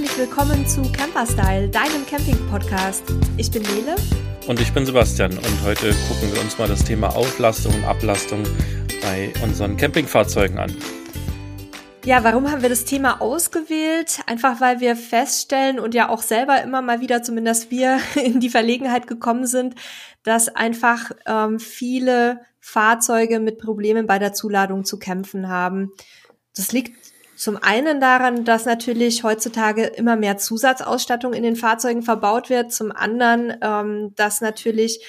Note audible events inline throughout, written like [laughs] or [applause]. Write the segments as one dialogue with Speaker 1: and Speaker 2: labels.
Speaker 1: herzlich willkommen zu Camperstyle, deinem Camping-Podcast. Ich bin Nele.
Speaker 2: Und ich bin Sebastian und heute gucken wir uns mal das Thema Auflastung und Ablastung bei unseren Campingfahrzeugen an.
Speaker 1: Ja, warum haben wir das Thema ausgewählt? Einfach weil wir feststellen und ja auch selber immer mal wieder, zumindest wir, [laughs] in die Verlegenheit gekommen sind, dass einfach ähm, viele Fahrzeuge mit Problemen bei der Zuladung zu kämpfen haben. Das liegt zum einen daran, dass natürlich heutzutage immer mehr Zusatzausstattung in den Fahrzeugen verbaut wird. Zum anderen, ähm, dass natürlich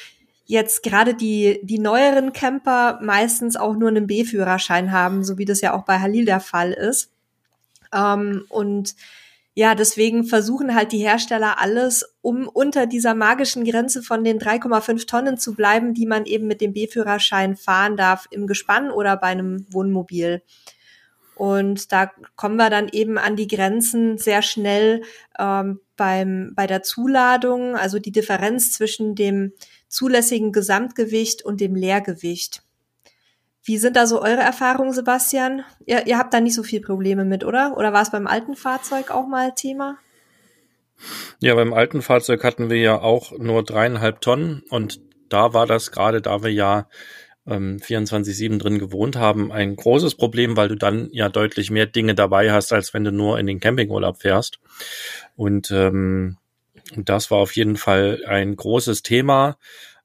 Speaker 1: jetzt gerade die, die neueren Camper meistens auch nur einen B-Führerschein haben, so wie das ja auch bei Halil der Fall ist. Ähm, und ja, deswegen versuchen halt die Hersteller alles, um unter dieser magischen Grenze von den 3,5 Tonnen zu bleiben, die man eben mit dem B-Führerschein fahren darf im Gespann oder bei einem Wohnmobil. Und da kommen wir dann eben an die Grenzen sehr schnell ähm, beim, bei der Zuladung, also die Differenz zwischen dem zulässigen Gesamtgewicht und dem Leergewicht. Wie sind da so eure Erfahrungen, Sebastian? Ihr, ihr habt da nicht so viel Probleme mit, oder? Oder war es beim alten Fahrzeug auch mal Thema?
Speaker 2: Ja, beim alten Fahrzeug hatten wir ja auch nur dreieinhalb Tonnen und da war das gerade, da wir ja ähm, 24-7 drin gewohnt haben, ein großes Problem, weil du dann ja deutlich mehr Dinge dabei hast, als wenn du nur in den Campingurlaub fährst. Und ähm, das war auf jeden Fall ein großes Thema.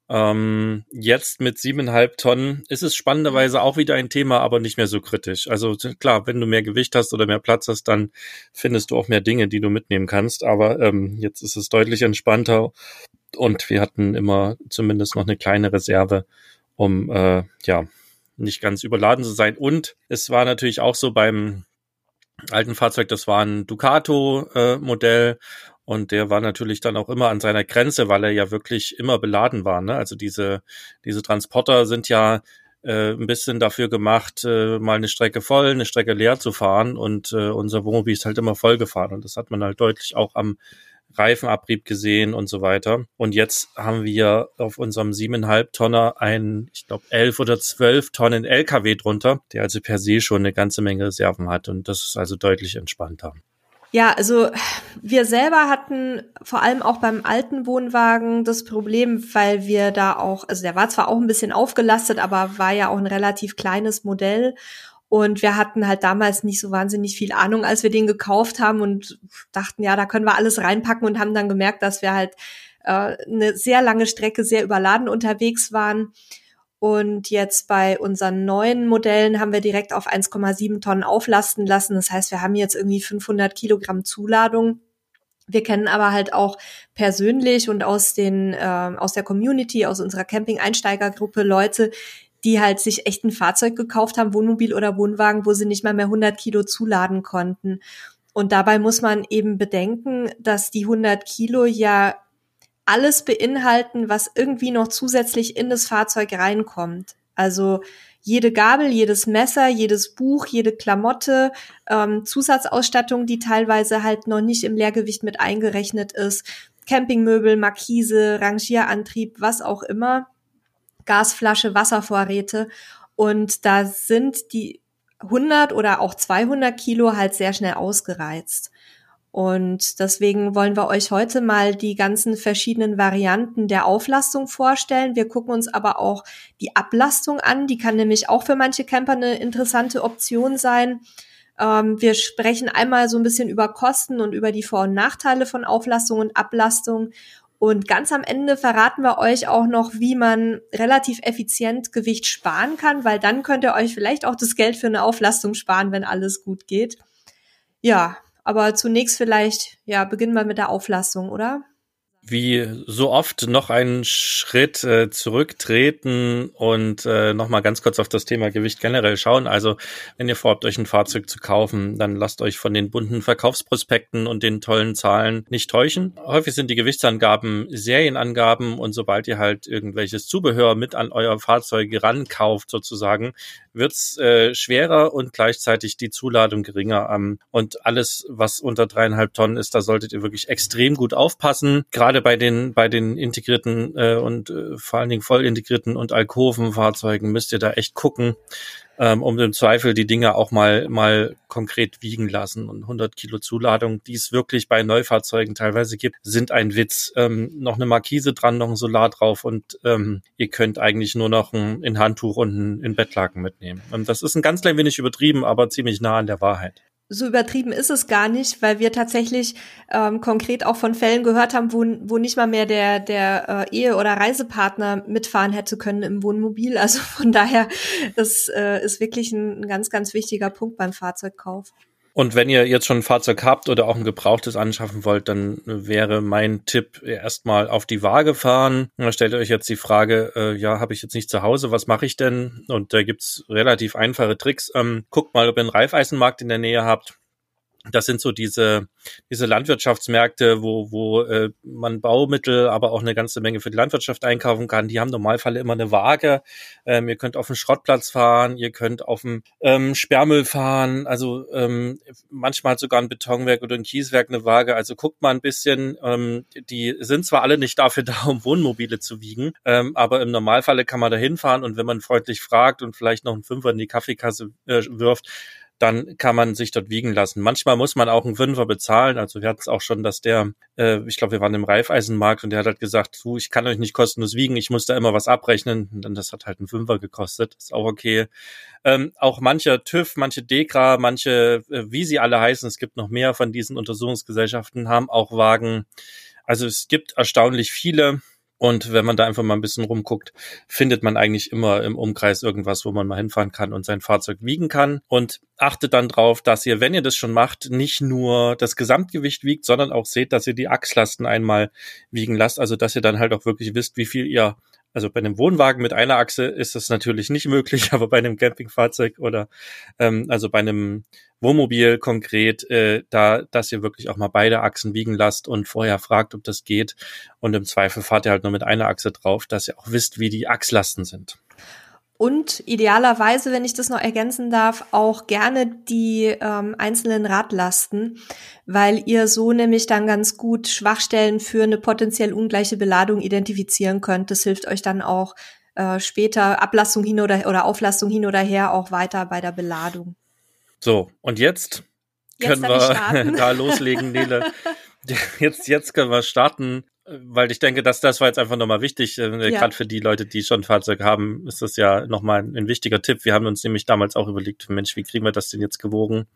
Speaker 2: Ähm, jetzt mit siebeneinhalb Tonnen ist es spannenderweise auch wieder ein Thema, aber nicht mehr so kritisch. Also klar, wenn du mehr Gewicht hast oder mehr Platz hast, dann findest du auch mehr Dinge, die du mitnehmen kannst. Aber ähm, jetzt ist es deutlich entspannter und wir hatten immer zumindest noch eine kleine Reserve, um äh, ja nicht ganz überladen zu sein. Und es war natürlich auch so beim alten Fahrzeug, das war ein Ducato-Modell äh, und der war natürlich dann auch immer an seiner Grenze, weil er ja wirklich immer beladen war. Ne? Also diese, diese Transporter sind ja äh, ein bisschen dafür gemacht, äh, mal eine Strecke voll, eine Strecke leer zu fahren. Und äh, unser Wohnmobil ist halt immer voll gefahren. Und das hat man halt deutlich auch am Reifenabrieb gesehen und so weiter. Und jetzt haben wir auf unserem siebeneinhalb Tonner einen, ich glaube, elf oder zwölf Tonnen LKW drunter, der also per se schon eine ganze Menge Reserven hat. Und das ist also deutlich entspannter.
Speaker 1: Ja, also wir selber hatten vor allem auch beim alten Wohnwagen das Problem, weil wir da auch, also der war zwar auch ein bisschen aufgelastet, aber war ja auch ein relativ kleines Modell und wir hatten halt damals nicht so wahnsinnig viel Ahnung, als wir den gekauft haben und dachten, ja, da können wir alles reinpacken und haben dann gemerkt, dass wir halt äh, eine sehr lange Strecke sehr überladen unterwegs waren. Und jetzt bei unseren neuen Modellen haben wir direkt auf 1,7 Tonnen auflasten lassen. Das heißt, wir haben jetzt irgendwie 500 Kilogramm Zuladung. Wir kennen aber halt auch persönlich und aus den äh, aus der Community, aus unserer Camping-Einsteigergruppe Leute, die halt sich echt ein Fahrzeug gekauft haben, Wohnmobil oder Wohnwagen, wo sie nicht mal mehr 100 Kilo zuladen konnten. Und dabei muss man eben bedenken, dass die 100 Kilo ja alles beinhalten, was irgendwie noch zusätzlich in das Fahrzeug reinkommt. Also jede Gabel, jedes Messer, jedes Buch, jede Klamotte, ähm, Zusatzausstattung, die teilweise halt noch nicht im Leergewicht mit eingerechnet ist, Campingmöbel, Markise, Rangierantrieb, was auch immer. Gasflasche, Wasservorräte. Und da sind die 100 oder auch 200 Kilo halt sehr schnell ausgereizt. Und deswegen wollen wir euch heute mal die ganzen verschiedenen Varianten der Auflastung vorstellen. Wir gucken uns aber auch die Ablastung an. Die kann nämlich auch für manche Camper eine interessante Option sein. Ähm, wir sprechen einmal so ein bisschen über Kosten und über die Vor- und Nachteile von Auflastung und Ablastung. Und ganz am Ende verraten wir euch auch noch, wie man relativ effizient Gewicht sparen kann, weil dann könnt ihr euch vielleicht auch das Geld für eine Auflastung sparen, wenn alles gut geht. Ja, aber zunächst vielleicht, ja, beginnen wir mit der Auflastung, oder?
Speaker 2: Wie so oft noch einen Schritt äh, zurücktreten und äh, nochmal ganz kurz auf das Thema Gewicht generell schauen. Also wenn ihr vorhabt, euch ein Fahrzeug zu kaufen, dann lasst euch von den bunten Verkaufsprospekten und den tollen Zahlen nicht täuschen. Häufig sind die Gewichtsangaben Serienangaben und sobald ihr halt irgendwelches Zubehör mit an euer Fahrzeug rankauft sozusagen, wird's äh, schwerer und gleichzeitig die Zuladung geringer. Ähm, und alles, was unter dreieinhalb Tonnen ist, da solltet ihr wirklich extrem gut aufpassen. Gerade bei den bei den integrierten äh, und äh, vor allen Dingen voll integrierten und Alkovenfahrzeugen müsst ihr da echt gucken, ähm, um im Zweifel die Dinge auch mal mal konkret wiegen lassen. Und 100 Kilo Zuladung, die es wirklich bei Neufahrzeugen teilweise gibt, sind ein Witz. Ähm, noch eine Markise dran, noch ein Solar drauf und ähm, ihr könnt eigentlich nur noch ein, ein Handtuch und ein, ein Bettlaken mitnehmen. Und das ist ein ganz klein wenig übertrieben, aber ziemlich nah an der Wahrheit
Speaker 1: so übertrieben ist es gar nicht, weil wir tatsächlich ähm, konkret auch von Fällen gehört haben, wo, wo nicht mal mehr der, der äh, Ehe- oder Reisepartner mitfahren hätte können im Wohnmobil. Also von daher, das äh, ist wirklich ein, ein ganz, ganz wichtiger Punkt beim Fahrzeugkauf.
Speaker 2: Und wenn ihr jetzt schon ein Fahrzeug habt oder auch ein gebrauchtes anschaffen wollt, dann wäre mein Tipp erstmal auf die Waage fahren. Da stellt euch jetzt die Frage, äh, ja, habe ich jetzt nicht zu Hause, was mache ich denn? Und da gibt's relativ einfache Tricks. Ähm, guckt mal, ob ihr einen Reifeisenmarkt in der Nähe habt das sind so diese, diese Landwirtschaftsmärkte, wo, wo äh, man Baumittel, aber auch eine ganze Menge für die Landwirtschaft einkaufen kann. Die haben Normalfall immer eine Waage. Ähm, ihr könnt auf den Schrottplatz fahren, ihr könnt auf den ähm, Sperrmüll fahren, also ähm, manchmal hat sogar ein Betonwerk oder ein Kieswerk eine Waage. Also guckt mal ein bisschen, ähm, die sind zwar alle nicht dafür [laughs] da, um Wohnmobile zu wiegen, ähm, aber im Normalfall kann man da hinfahren und wenn man freundlich fragt und vielleicht noch einen Fünfer in die Kaffeekasse äh, wirft, dann kann man sich dort wiegen lassen. Manchmal muss man auch einen Fünfer bezahlen. Also wir hatten es auch schon, dass der, äh, ich glaube, wir waren im Reifeisenmarkt und der hat halt gesagt, du, ich kann euch nicht kostenlos wiegen, ich muss da immer was abrechnen. Und dann das hat halt einen Fünfer gekostet. Ist auch okay. Ähm, auch mancher TÜV, manche DEKRA, manche, äh, wie sie alle heißen, es gibt noch mehr von diesen Untersuchungsgesellschaften, haben auch Wagen. Also es gibt erstaunlich viele. Und wenn man da einfach mal ein bisschen rumguckt, findet man eigentlich immer im Umkreis irgendwas, wo man mal hinfahren kann und sein Fahrzeug wiegen kann. Und achtet dann drauf, dass ihr, wenn ihr das schon macht, nicht nur das Gesamtgewicht wiegt, sondern auch seht, dass ihr die Achslasten einmal wiegen lasst. Also dass ihr dann halt auch wirklich wisst, wie viel ihr also bei einem Wohnwagen mit einer Achse ist das natürlich nicht möglich, [laughs] aber bei einem Campingfahrzeug oder ähm, also bei einem Wohnmobil konkret, äh, da, dass ihr wirklich auch mal beide Achsen wiegen lasst und vorher fragt, ob das geht. Und im Zweifel fahrt ihr halt nur mit einer Achse drauf, dass ihr auch wisst, wie die Achslasten sind.
Speaker 1: Und idealerweise, wenn ich das noch ergänzen darf, auch gerne die ähm, einzelnen Radlasten, weil ihr so nämlich dann ganz gut Schwachstellen für eine potenziell ungleiche Beladung identifizieren könnt. Das hilft euch dann auch äh, später Ablastung hin oder, oder Auflastung hin oder her auch weiter bei der Beladung.
Speaker 2: So, und jetzt, jetzt können wir [laughs] da loslegen, Nele. [laughs] Jetzt, jetzt können wir starten weil ich denke, dass das war jetzt einfach nochmal wichtig, äh, ja. gerade für die Leute, die schon ein Fahrzeug haben, ist das ja nochmal ein, wichtiger Tipp. Wir haben uns nämlich damals auch überlegt, Mensch, wie kriegen wir das denn jetzt gewogen?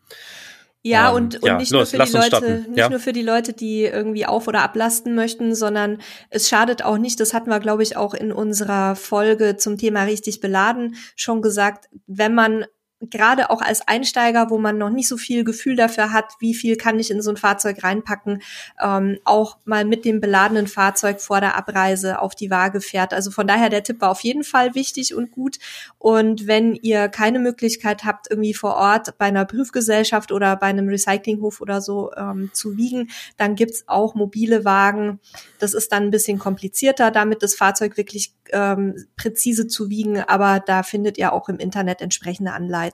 Speaker 1: Ja, ähm, und, und ja, nicht, los, nur für die Leute, nicht ja? nur für die Leute, die irgendwie auf- oder ablasten möchten, sondern es schadet auch nicht, das hatten wir, glaube ich, auch in unserer Folge zum Thema richtig beladen schon gesagt, wenn man gerade auch als Einsteiger, wo man noch nicht so viel Gefühl dafür hat, wie viel kann ich in so ein Fahrzeug reinpacken, ähm, auch mal mit dem beladenen Fahrzeug vor der Abreise auf die Waage fährt. Also von daher, der Tipp war auf jeden Fall wichtig und gut. Und wenn ihr keine Möglichkeit habt, irgendwie vor Ort bei einer Prüfgesellschaft oder bei einem Recyclinghof oder so ähm, zu wiegen, dann gibt's auch mobile Wagen. Das ist dann ein bisschen komplizierter, damit das Fahrzeug wirklich ähm, präzise zu wiegen, aber da findet ihr auch im Internet entsprechende Anleitungen.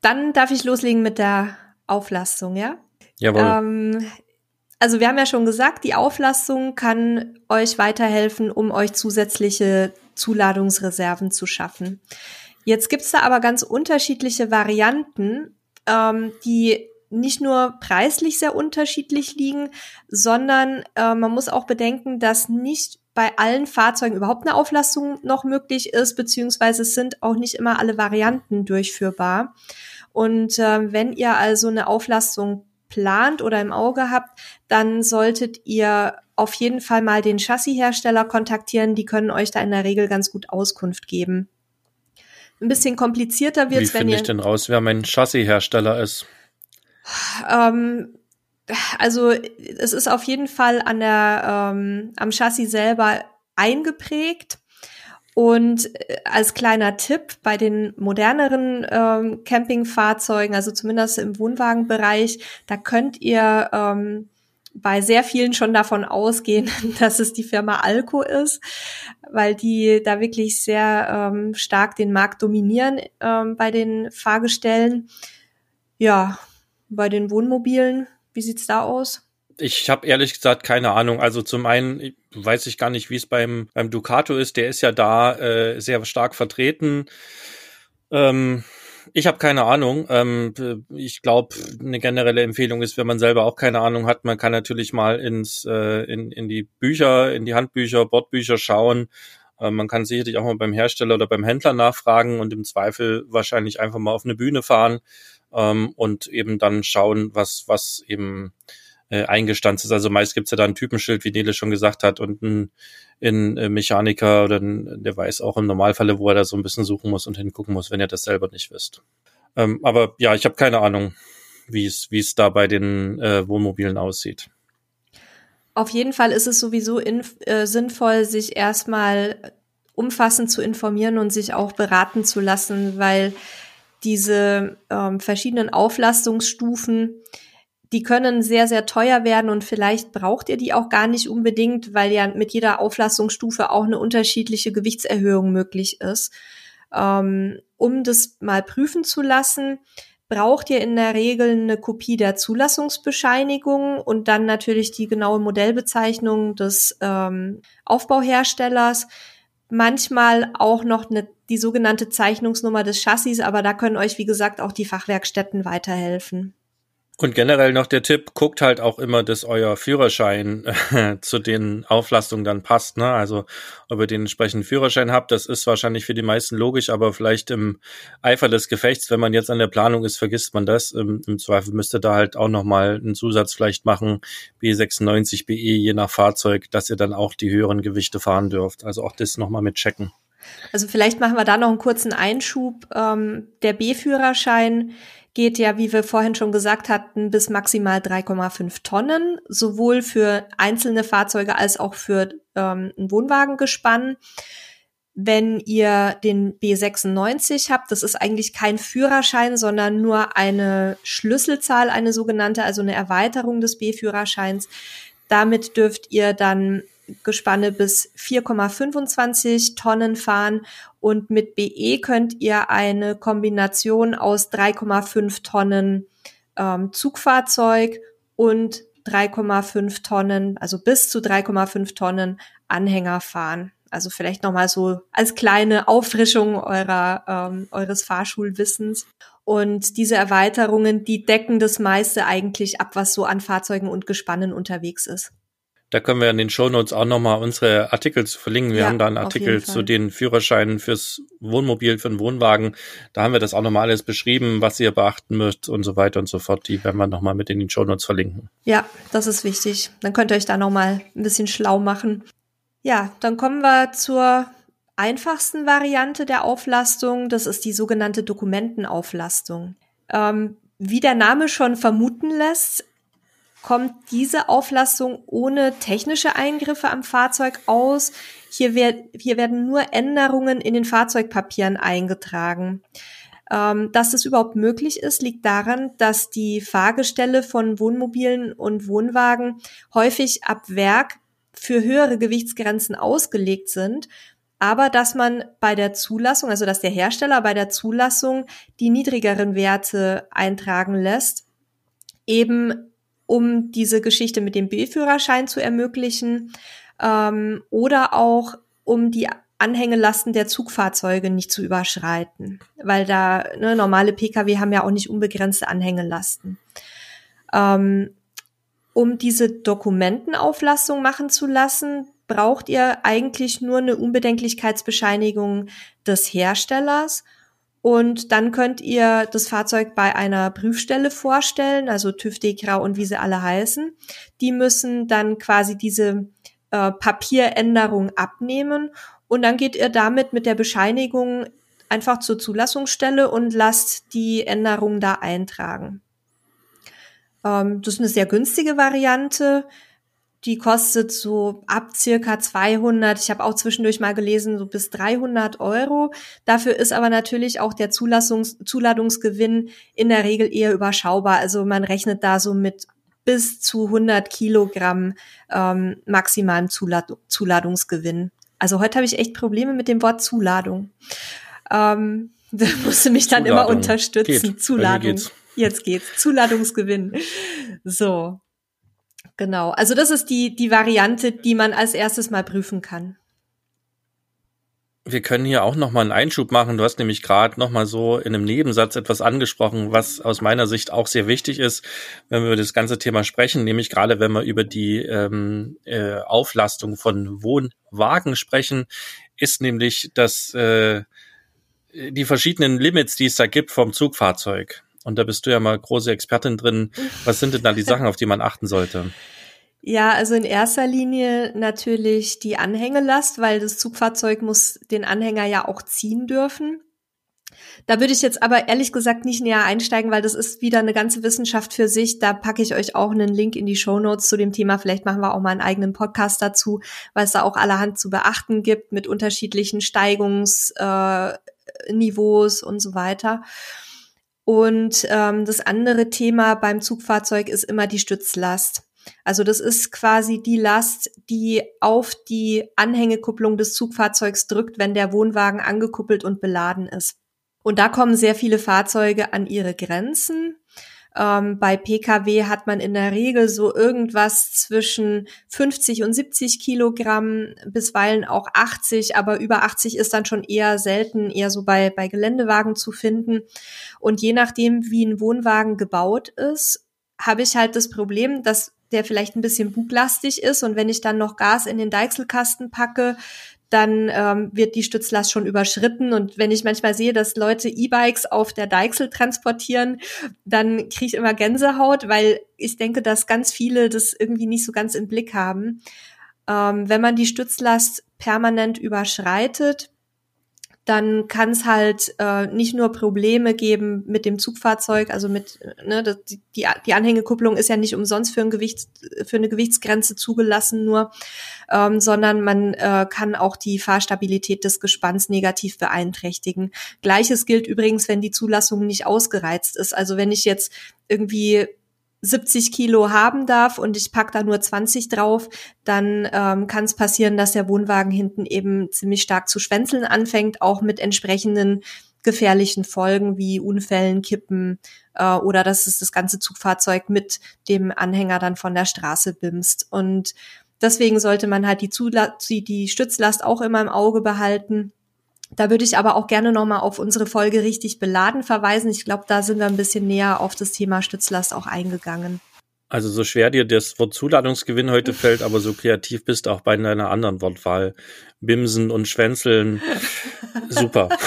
Speaker 1: Dann darf ich loslegen mit der Auflastung, ja?
Speaker 2: Jawohl. Ähm,
Speaker 1: also wir haben ja schon gesagt, die Auflastung kann euch weiterhelfen, um euch zusätzliche Zuladungsreserven zu schaffen. Jetzt gibt's da aber ganz unterschiedliche Varianten, ähm, die nicht nur preislich sehr unterschiedlich liegen, sondern äh, man muss auch bedenken, dass nicht bei allen Fahrzeugen überhaupt eine Auflastung noch möglich ist, beziehungsweise es sind auch nicht immer alle Varianten durchführbar. Und äh, wenn ihr also eine Auflastung plant oder im Auge habt, dann solltet ihr auf jeden Fall mal den Chassishersteller kontaktieren. Die können euch da in der Regel ganz gut Auskunft geben. Ein bisschen komplizierter wird
Speaker 2: es, wenn ihr... Wie finde ich denn raus, wer mein Chassishersteller ist?
Speaker 1: Ähm, also es ist auf jeden Fall an der ähm, am Chassis selber eingeprägt. Und äh, als kleiner Tipp bei den moderneren ähm, Campingfahrzeugen, also zumindest im Wohnwagenbereich, da könnt ihr ähm, bei sehr vielen schon davon ausgehen, [laughs] dass es die Firma Alco ist, weil die da wirklich sehr ähm, stark den Markt dominieren ähm, bei den Fahrgestellen. Ja, bei den Wohnmobilen wie sieht's da aus?
Speaker 2: Ich habe ehrlich gesagt keine Ahnung. Also zum einen weiß ich gar nicht, wie es beim, beim Ducato ist. Der ist ja da äh, sehr stark vertreten. Ähm, ich habe keine Ahnung. Ähm, ich glaube, eine generelle Empfehlung ist, wenn man selber auch keine Ahnung hat, man kann natürlich mal ins äh, in, in die Bücher, in die Handbücher, Bordbücher schauen. Äh, man kann sicherlich auch mal beim Hersteller oder beim Händler nachfragen und im Zweifel wahrscheinlich einfach mal auf eine Bühne fahren ähm, und eben dann schauen, was was eben äh, eingestanzt ist. Also meist gibt's ja da ein Typenschild, wie Nele schon gesagt hat, und ein, ein äh, Mechaniker oder ein, der weiß auch im Normalfalle, wo er da so ein bisschen suchen muss und hingucken muss, wenn ihr das selber nicht wisst. Ähm, aber ja, ich habe keine Ahnung, wie es wie es da bei den äh, Wohnmobilen aussieht.
Speaker 1: Auf jeden Fall ist es sowieso in, äh, sinnvoll, sich erstmal umfassend zu informieren und sich auch beraten zu lassen, weil diese ähm, verschiedenen Auflastungsstufen die können sehr, sehr teuer werden und vielleicht braucht ihr die auch gar nicht unbedingt, weil ja mit jeder Auflastungsstufe auch eine unterschiedliche Gewichtserhöhung möglich ist. Ähm, um das mal prüfen zu lassen, braucht ihr in der Regel eine Kopie der Zulassungsbescheinigung und dann natürlich die genaue Modellbezeichnung des ähm, Aufbauherstellers. Manchmal auch noch eine, die sogenannte Zeichnungsnummer des Chassis, aber da können euch, wie gesagt, auch die Fachwerkstätten weiterhelfen.
Speaker 2: Und generell noch der Tipp, guckt halt auch immer, dass euer Führerschein äh, [laughs] zu den Auflastungen dann passt. Ne? Also ob ihr den entsprechenden Führerschein habt, das ist wahrscheinlich für die meisten logisch, aber vielleicht im Eifer des Gefechts, wenn man jetzt an der Planung ist, vergisst man das. Im, im Zweifel müsste da halt auch nochmal einen Zusatz vielleicht machen, B96, BE, je nach Fahrzeug, dass ihr dann auch die höheren Gewichte fahren dürft. Also auch das nochmal mit checken.
Speaker 1: Also vielleicht machen wir da noch einen kurzen Einschub. Ähm, der B-Führerschein geht ja, wie wir vorhin schon gesagt hatten, bis maximal 3,5 Tonnen, sowohl für einzelne Fahrzeuge als auch für ähm, ein Wohnwagengespann. Wenn ihr den B96 habt, das ist eigentlich kein Führerschein, sondern nur eine Schlüsselzahl, eine sogenannte, also eine Erweiterung des B-Führerscheins. Damit dürft ihr dann Gespanne bis 4,25 Tonnen fahren und mit BE könnt ihr eine Kombination aus 3,5 Tonnen ähm, Zugfahrzeug und 3,5 Tonnen, also bis zu 3,5 Tonnen Anhänger fahren. Also vielleicht nochmal so als kleine Auffrischung eurer, ähm, eures Fahrschulwissens. Und diese Erweiterungen, die decken das meiste eigentlich ab, was so an Fahrzeugen und Gespannen unterwegs ist.
Speaker 2: Da können wir in den Shownotes auch nochmal unsere Artikel zu verlinken. Wir ja, haben da einen Artikel zu den Führerscheinen fürs Wohnmobil, für den Wohnwagen. Da haben wir das auch nochmal alles beschrieben, was ihr beachten müsst und so weiter und so fort. Die werden wir nochmal mit in den Shownotes verlinken.
Speaker 1: Ja, das ist wichtig. Dann könnt ihr euch da nochmal ein bisschen schlau machen. Ja, dann kommen wir zur einfachsten Variante der Auflastung. Das ist die sogenannte Dokumentenauflastung. Ähm, wie der Name schon vermuten lässt, kommt diese Auflassung ohne technische Eingriffe am Fahrzeug aus. Hier, werd, hier werden nur Änderungen in den Fahrzeugpapieren eingetragen. Ähm, dass das überhaupt möglich ist, liegt daran, dass die Fahrgestelle von Wohnmobilen und Wohnwagen häufig ab Werk für höhere Gewichtsgrenzen ausgelegt sind, aber dass man bei der Zulassung, also dass der Hersteller bei der Zulassung die niedrigeren Werte eintragen lässt, eben um diese Geschichte mit dem B-Führerschein zu ermöglichen ähm, oder auch um die Anhängelasten der Zugfahrzeuge nicht zu überschreiten, weil da ne, normale Pkw haben ja auch nicht unbegrenzte Anhängelasten. Ähm, um diese Dokumentenauflassung machen zu lassen, braucht ihr eigentlich nur eine Unbedenklichkeitsbescheinigung des Herstellers und dann könnt ihr das Fahrzeug bei einer Prüfstelle vorstellen, also TÜV, DEKRA und wie sie alle heißen. Die müssen dann quasi diese äh, Papieränderung abnehmen und dann geht ihr damit mit der Bescheinigung einfach zur Zulassungsstelle und lasst die Änderung da eintragen. Ähm, das ist eine sehr günstige Variante. Die kostet so ab circa 200, ich habe auch zwischendurch mal gelesen, so bis 300 Euro. Dafür ist aber natürlich auch der Zulassungs Zuladungsgewinn in der Regel eher überschaubar. Also man rechnet da so mit bis zu 100 Kilogramm ähm, maximalen Zulad Zuladungsgewinn. Also heute habe ich echt Probleme mit dem Wort Zuladung. Ähm, [laughs] da musste mich dann Zuladung. immer unterstützen. Geht. Zuladung. Geht's. Jetzt geht's. Zuladungsgewinn. So. Genau, also das ist die, die Variante, die man als erstes mal prüfen kann.
Speaker 2: Wir können hier auch nochmal einen Einschub machen. Du hast nämlich gerade nochmal so in einem Nebensatz etwas angesprochen, was aus meiner Sicht auch sehr wichtig ist, wenn wir über das ganze Thema sprechen, nämlich gerade wenn wir über die ähm, äh, Auflastung von Wohnwagen sprechen, ist nämlich das äh, die verschiedenen Limits, die es da gibt vom Zugfahrzeug. Und da bist du ja mal große Expertin drin. Was sind denn da die Sachen, [laughs] auf die man achten sollte?
Speaker 1: Ja, also in erster Linie natürlich die Anhängelast, weil das Zugfahrzeug muss den Anhänger ja auch ziehen dürfen. Da würde ich jetzt aber ehrlich gesagt nicht näher einsteigen, weil das ist wieder eine ganze Wissenschaft für sich. Da packe ich euch auch einen Link in die Show Notes zu dem Thema. Vielleicht machen wir auch mal einen eigenen Podcast dazu, weil es da auch allerhand zu beachten gibt mit unterschiedlichen Steigungsniveaus äh, und so weiter. Und ähm, das andere Thema beim Zugfahrzeug ist immer die Stützlast. Also das ist quasi die Last, die auf die Anhängekupplung des Zugfahrzeugs drückt, wenn der Wohnwagen angekuppelt und beladen ist. Und da kommen sehr viele Fahrzeuge an ihre Grenzen. Ähm, bei Pkw hat man in der Regel so irgendwas zwischen 50 und 70 Kilogramm, bisweilen auch 80, aber über 80 ist dann schon eher selten, eher so bei, bei Geländewagen zu finden. Und je nachdem, wie ein Wohnwagen gebaut ist, habe ich halt das Problem, dass der vielleicht ein bisschen buglastig ist und wenn ich dann noch Gas in den Deichselkasten packe, dann ähm, wird die Stützlast schon überschritten. Und wenn ich manchmal sehe, dass Leute E-Bikes auf der Deichsel transportieren, dann kriege ich immer Gänsehaut, weil ich denke, dass ganz viele das irgendwie nicht so ganz im Blick haben. Ähm, wenn man die Stützlast permanent überschreitet, dann kann es halt äh, nicht nur Probleme geben mit dem Zugfahrzeug, also mit ne, das, die, die Anhängekupplung ist ja nicht umsonst für ein Gewicht für eine Gewichtsgrenze zugelassen nur, ähm, sondern man äh, kann auch die Fahrstabilität des Gespanns negativ beeinträchtigen. Gleiches gilt übrigens, wenn die Zulassung nicht ausgereizt ist. Also wenn ich jetzt irgendwie 70 Kilo haben darf und ich pack da nur 20 drauf, dann ähm, kann es passieren, dass der Wohnwagen hinten eben ziemlich stark zu schwänzeln anfängt, auch mit entsprechenden gefährlichen Folgen wie Unfällen, Kippen äh, oder dass es das ganze Zugfahrzeug mit dem Anhänger dann von der Straße bimst. Und deswegen sollte man halt die, Zula die Stützlast auch immer im Auge behalten da würde ich aber auch gerne nochmal auf unsere Folge richtig beladen verweisen. Ich glaube, da sind wir ein bisschen näher auf das Thema Stützlast auch eingegangen.
Speaker 2: Also so schwer dir das Wort Zuladungsgewinn heute fällt, aber so kreativ bist du auch bei deiner anderen Wortwahl. Bimsen und Schwänzeln. [laughs] Super. [laughs]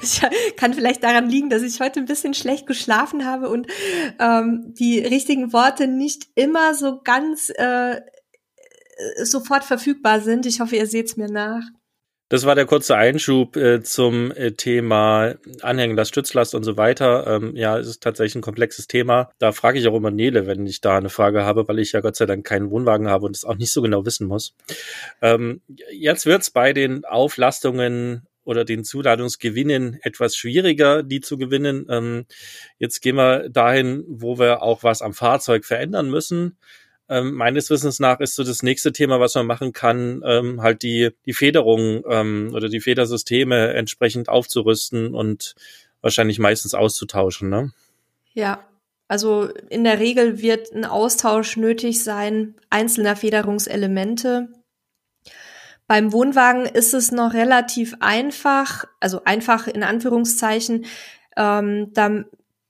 Speaker 1: Ich kann vielleicht daran liegen, dass ich heute ein bisschen schlecht geschlafen habe und ähm, die richtigen Worte nicht immer so ganz äh, sofort verfügbar sind. Ich hoffe, ihr seht's mir nach.
Speaker 2: Das war der kurze Einschub äh, zum äh, Thema Anhängelast, Stützlast und so weiter. Ähm, ja, es ist tatsächlich ein komplexes Thema. Da frage ich auch immer Nele, wenn ich da eine Frage habe, weil ich ja Gott sei Dank keinen Wohnwagen habe und es auch nicht so genau wissen muss. Ähm, jetzt wird's bei den Auflastungen oder den Zuladungsgewinnen etwas schwieriger, die zu gewinnen. Ähm, jetzt gehen wir dahin, wo wir auch was am Fahrzeug verändern müssen. Ähm, meines Wissens nach ist so das nächste Thema, was man machen kann, ähm, halt die, die Federung ähm, oder die Federsysteme entsprechend aufzurüsten und wahrscheinlich meistens auszutauschen. Ne?
Speaker 1: Ja, also in der Regel wird ein Austausch nötig sein einzelner Federungselemente. Beim Wohnwagen ist es noch relativ einfach, also einfach in Anführungszeichen. Ähm, da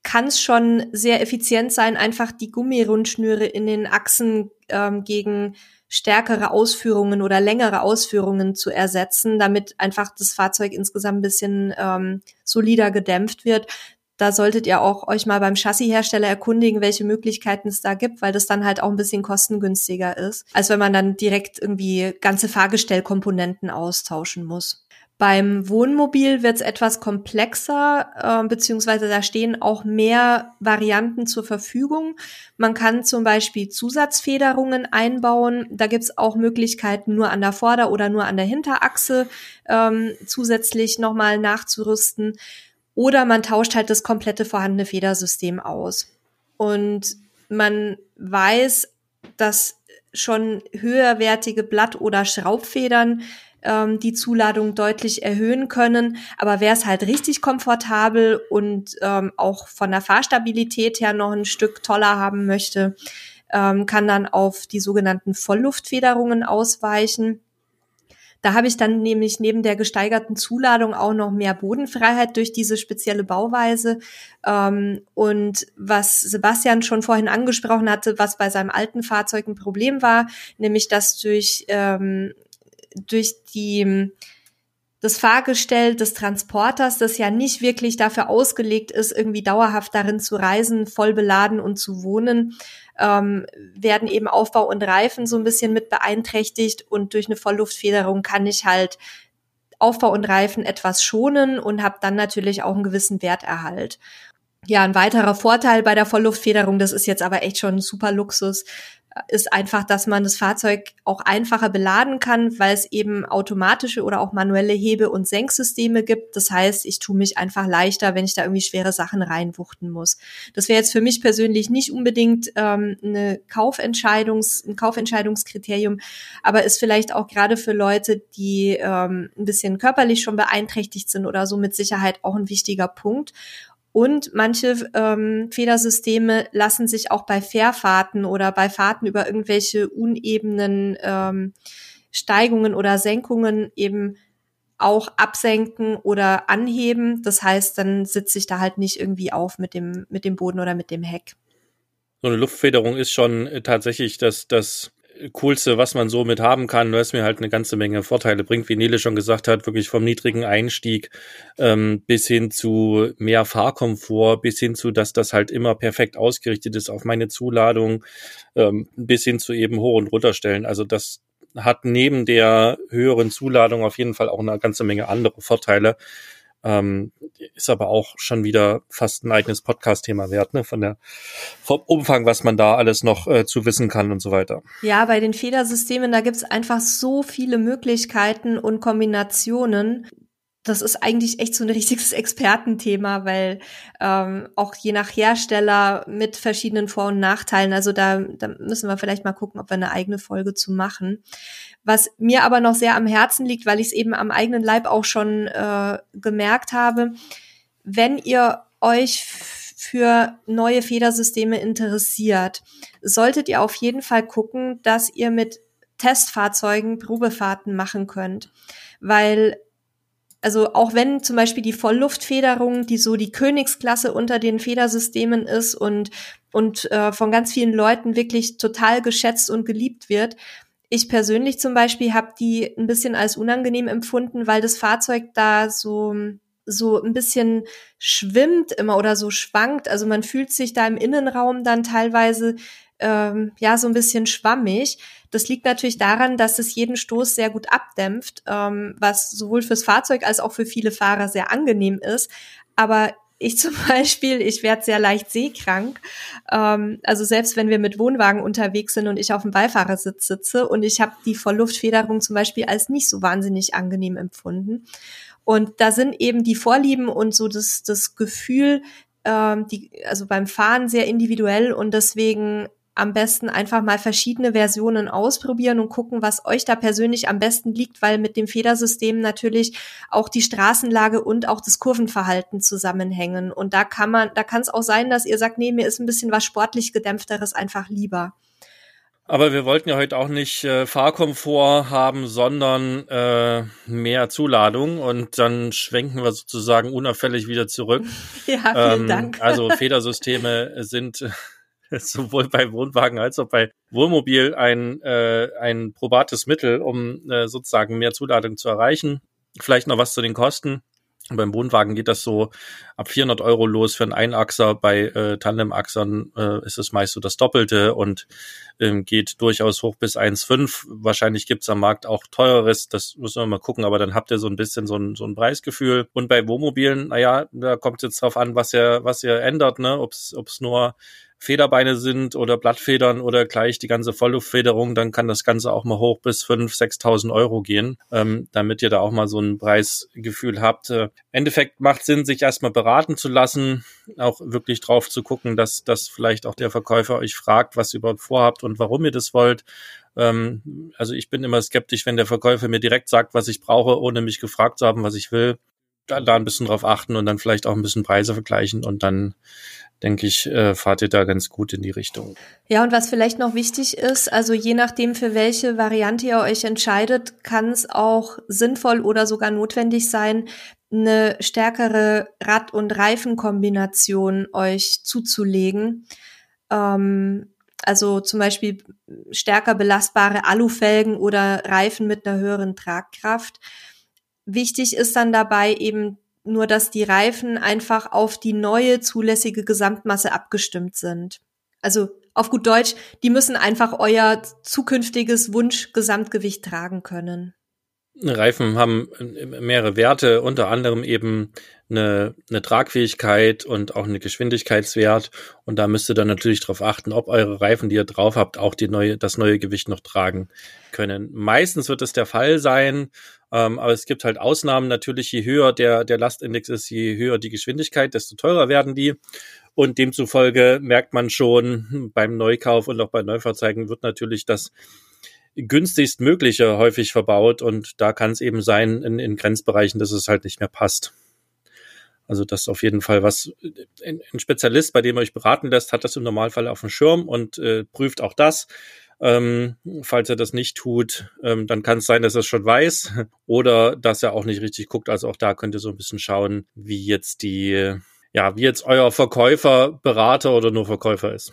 Speaker 1: kann es schon sehr effizient sein, einfach die Gummirundschnüre in den Achsen ähm, gegen stärkere Ausführungen oder längere Ausführungen zu ersetzen, damit einfach das Fahrzeug insgesamt ein bisschen ähm, solider gedämpft wird. Da solltet ihr auch euch mal beim Chassishersteller erkundigen, welche Möglichkeiten es da gibt, weil das dann halt auch ein bisschen kostengünstiger ist, als wenn man dann direkt irgendwie ganze Fahrgestellkomponenten austauschen muss. Beim Wohnmobil wird es etwas komplexer, äh, beziehungsweise da stehen auch mehr Varianten zur Verfügung. Man kann zum Beispiel Zusatzfederungen einbauen. Da gibt es auch Möglichkeiten, nur an der Vorder- oder nur an der Hinterachse ähm, zusätzlich nochmal nachzurüsten. Oder man tauscht halt das komplette vorhandene Federsystem aus. Und man weiß, dass schon höherwertige Blatt- oder Schraubfedern ähm, die Zuladung deutlich erhöhen können. Aber wer es halt richtig komfortabel und ähm, auch von der Fahrstabilität her noch ein Stück toller haben möchte, ähm, kann dann auf die sogenannten Vollluftfederungen ausweichen. Da habe ich dann nämlich neben der gesteigerten Zuladung auch noch mehr Bodenfreiheit durch diese spezielle Bauweise. Ähm, und was Sebastian schon vorhin angesprochen hatte, was bei seinem alten Fahrzeug ein Problem war, nämlich dass durch, ähm, durch die das Fahrgestell des Transporters, das ja nicht wirklich dafür ausgelegt ist, irgendwie dauerhaft darin zu reisen, voll beladen und zu wohnen, ähm, werden eben Aufbau und Reifen so ein bisschen mit beeinträchtigt und durch eine Vollluftfederung kann ich halt Aufbau und Reifen etwas schonen und habe dann natürlich auch einen gewissen Werterhalt. Ja, ein weiterer Vorteil bei der Vollluftfederung, das ist jetzt aber echt schon ein super Luxus, ist einfach, dass man das Fahrzeug auch einfacher beladen kann, weil es eben automatische oder auch manuelle Hebe- und Senksysteme gibt. Das heißt, ich tue mich einfach leichter, wenn ich da irgendwie schwere Sachen reinwuchten muss. Das wäre jetzt für mich persönlich nicht unbedingt ähm, eine Kaufentscheidungs-, ein Kaufentscheidungskriterium, aber ist vielleicht auch gerade für Leute, die ähm, ein bisschen körperlich schon beeinträchtigt sind oder so mit Sicherheit auch ein wichtiger Punkt. Und manche ähm, Federsysteme lassen sich auch bei Fährfahrten oder bei Fahrten über irgendwelche unebenen ähm, Steigungen oder Senkungen eben auch absenken oder anheben. Das heißt, dann sitze ich da halt nicht irgendwie auf mit dem, mit dem Boden oder mit dem Heck.
Speaker 2: So eine Luftfederung ist schon äh, tatsächlich das, das Coolste, was man so mit haben kann, weil es mir halt eine ganze Menge Vorteile bringt, wie Nele schon gesagt hat, wirklich vom niedrigen Einstieg ähm, bis hin zu mehr Fahrkomfort, bis hin zu, dass das halt immer perfekt ausgerichtet ist auf meine Zuladung, ähm, bis hin zu eben hoch und runterstellen. Also das hat neben der höheren Zuladung auf jeden Fall auch eine ganze Menge andere Vorteile. Ähm, ist aber auch schon wieder fast ein eigenes Podcast-Thema wert, ne? Von der vom Umfang, was man da alles noch äh, zu wissen kann und so weiter.
Speaker 1: Ja, bei den Federsystemen, da gibt's einfach so viele Möglichkeiten und Kombinationen das ist eigentlich echt so ein richtiges [laughs] Expertenthema, weil ähm, auch je nach Hersteller mit verschiedenen Vor- und Nachteilen, also da, da müssen wir vielleicht mal gucken, ob wir eine eigene Folge zu machen. Was mir aber noch sehr am Herzen liegt, weil ich es eben am eigenen Leib auch schon äh, gemerkt habe, wenn ihr euch für neue Federsysteme interessiert, solltet ihr auf jeden Fall gucken, dass ihr mit Testfahrzeugen Probefahrten machen könnt, weil also auch wenn zum Beispiel die Vollluftfederung, die so die Königsklasse unter den Federsystemen ist und, und äh, von ganz vielen Leuten wirklich total geschätzt und geliebt wird, ich persönlich zum Beispiel habe die ein bisschen als unangenehm empfunden, weil das Fahrzeug da so so ein bisschen schwimmt immer oder so schwankt. Also man fühlt sich da im Innenraum dann teilweise ähm, ja so ein bisschen schwammig. Das liegt natürlich daran, dass es jeden Stoß sehr gut abdämpft, ähm, was sowohl fürs Fahrzeug als auch für viele Fahrer sehr angenehm ist. Aber ich [laughs] zum Beispiel, ich werde sehr leicht seekrank. Ähm, also selbst wenn wir mit Wohnwagen unterwegs sind und ich auf dem Beifahrersitz sitze und ich habe die Vollluftfederung zum Beispiel als nicht so wahnsinnig angenehm empfunden. Und da sind eben die Vorlieben und so das, das Gefühl, ähm, die, also beim Fahren sehr individuell und deswegen am besten einfach mal verschiedene Versionen ausprobieren und gucken, was euch da persönlich am besten liegt, weil mit dem Federsystem natürlich auch die Straßenlage und auch das Kurvenverhalten zusammenhängen. Und da kann man, da kann es auch sein, dass ihr sagt, nee, mir ist ein bisschen was sportlich gedämpfteres einfach lieber.
Speaker 2: Aber wir wollten ja heute auch nicht äh, Fahrkomfort haben, sondern äh, mehr Zuladung und dann schwenken wir sozusagen unauffällig wieder zurück. [laughs]
Speaker 1: ja, vielen ähm, Dank.
Speaker 2: Also [laughs] Federsysteme sind [laughs] sowohl bei Wohnwagen als auch bei Wohnmobil ein, äh, ein probates Mittel, um äh, sozusagen mehr Zuladung zu erreichen. Vielleicht noch was zu den Kosten. Beim Wohnwagen geht das so ab 400 Euro los für einen Einachser. Bei äh, Tandemachsern äh, ist es meist so das Doppelte und ähm, geht durchaus hoch bis 1,5. Wahrscheinlich gibt's am Markt auch teureres. Das müssen wir mal gucken, aber dann habt ihr so ein bisschen so ein, so ein Preisgefühl. Und bei Wohnmobilen, naja, da kommt jetzt drauf an, was ihr, was ihr ändert, ne? Ob's ob's nur Federbeine sind oder Blattfedern oder gleich die ganze Vollluftfederung, dann kann das Ganze auch mal hoch bis 5.000, 6.000 Euro gehen, ähm, damit ihr da auch mal so ein Preisgefühl habt. Äh, Endeffekt macht Sinn, sich erstmal beraten zu lassen, auch wirklich drauf zu gucken, dass, dass vielleicht auch der Verkäufer euch fragt, was ihr überhaupt vorhabt und warum ihr das wollt. Ähm, also ich bin immer skeptisch, wenn der Verkäufer mir direkt sagt, was ich brauche, ohne mich gefragt zu haben, was ich will da, da ein bisschen drauf achten und dann vielleicht auch ein bisschen Preise vergleichen und dann denke ich, äh, fahrt ihr da ganz gut in die Richtung.
Speaker 1: Ja, und was vielleicht noch wichtig ist, also je nachdem, für welche Variante ihr euch entscheidet, kann es auch sinnvoll oder sogar notwendig sein, eine stärkere Rad- und Reifenkombination euch zuzulegen. Ähm, also zum Beispiel stärker belastbare Alufelgen oder Reifen mit einer höheren Tragkraft. Wichtig ist dann dabei eben nur, dass die Reifen einfach auf die neue zulässige Gesamtmasse abgestimmt sind. Also auf gut Deutsch, die müssen einfach euer zukünftiges Wunschgesamtgewicht tragen können.
Speaker 2: Reifen haben mehrere Werte, unter anderem eben eine, eine Tragfähigkeit und auch eine Geschwindigkeitswert. Und da müsst ihr dann natürlich darauf achten, ob eure Reifen, die ihr drauf habt, auch die neue, das neue Gewicht noch tragen können. Meistens wird es der Fall sein, ähm, aber es gibt halt Ausnahmen. Natürlich, je höher der, der Lastindex ist, je höher die Geschwindigkeit, desto teurer werden die. Und demzufolge merkt man schon beim Neukauf und auch bei Neufahrzeugen wird natürlich das günstigst mögliche häufig verbaut und da kann es eben sein in, in Grenzbereichen, dass es halt nicht mehr passt. Also das ist auf jeden Fall was, ein, ein Spezialist, bei dem euch beraten lässt, hat das im Normalfall auf dem Schirm und äh, prüft auch das. Ähm, falls er das nicht tut, ähm, dann kann es sein, dass er es schon weiß [laughs] oder dass er auch nicht richtig guckt. Also auch da könnt ihr so ein bisschen schauen, wie jetzt die, ja, wie jetzt euer Verkäufer, Berater oder nur Verkäufer ist.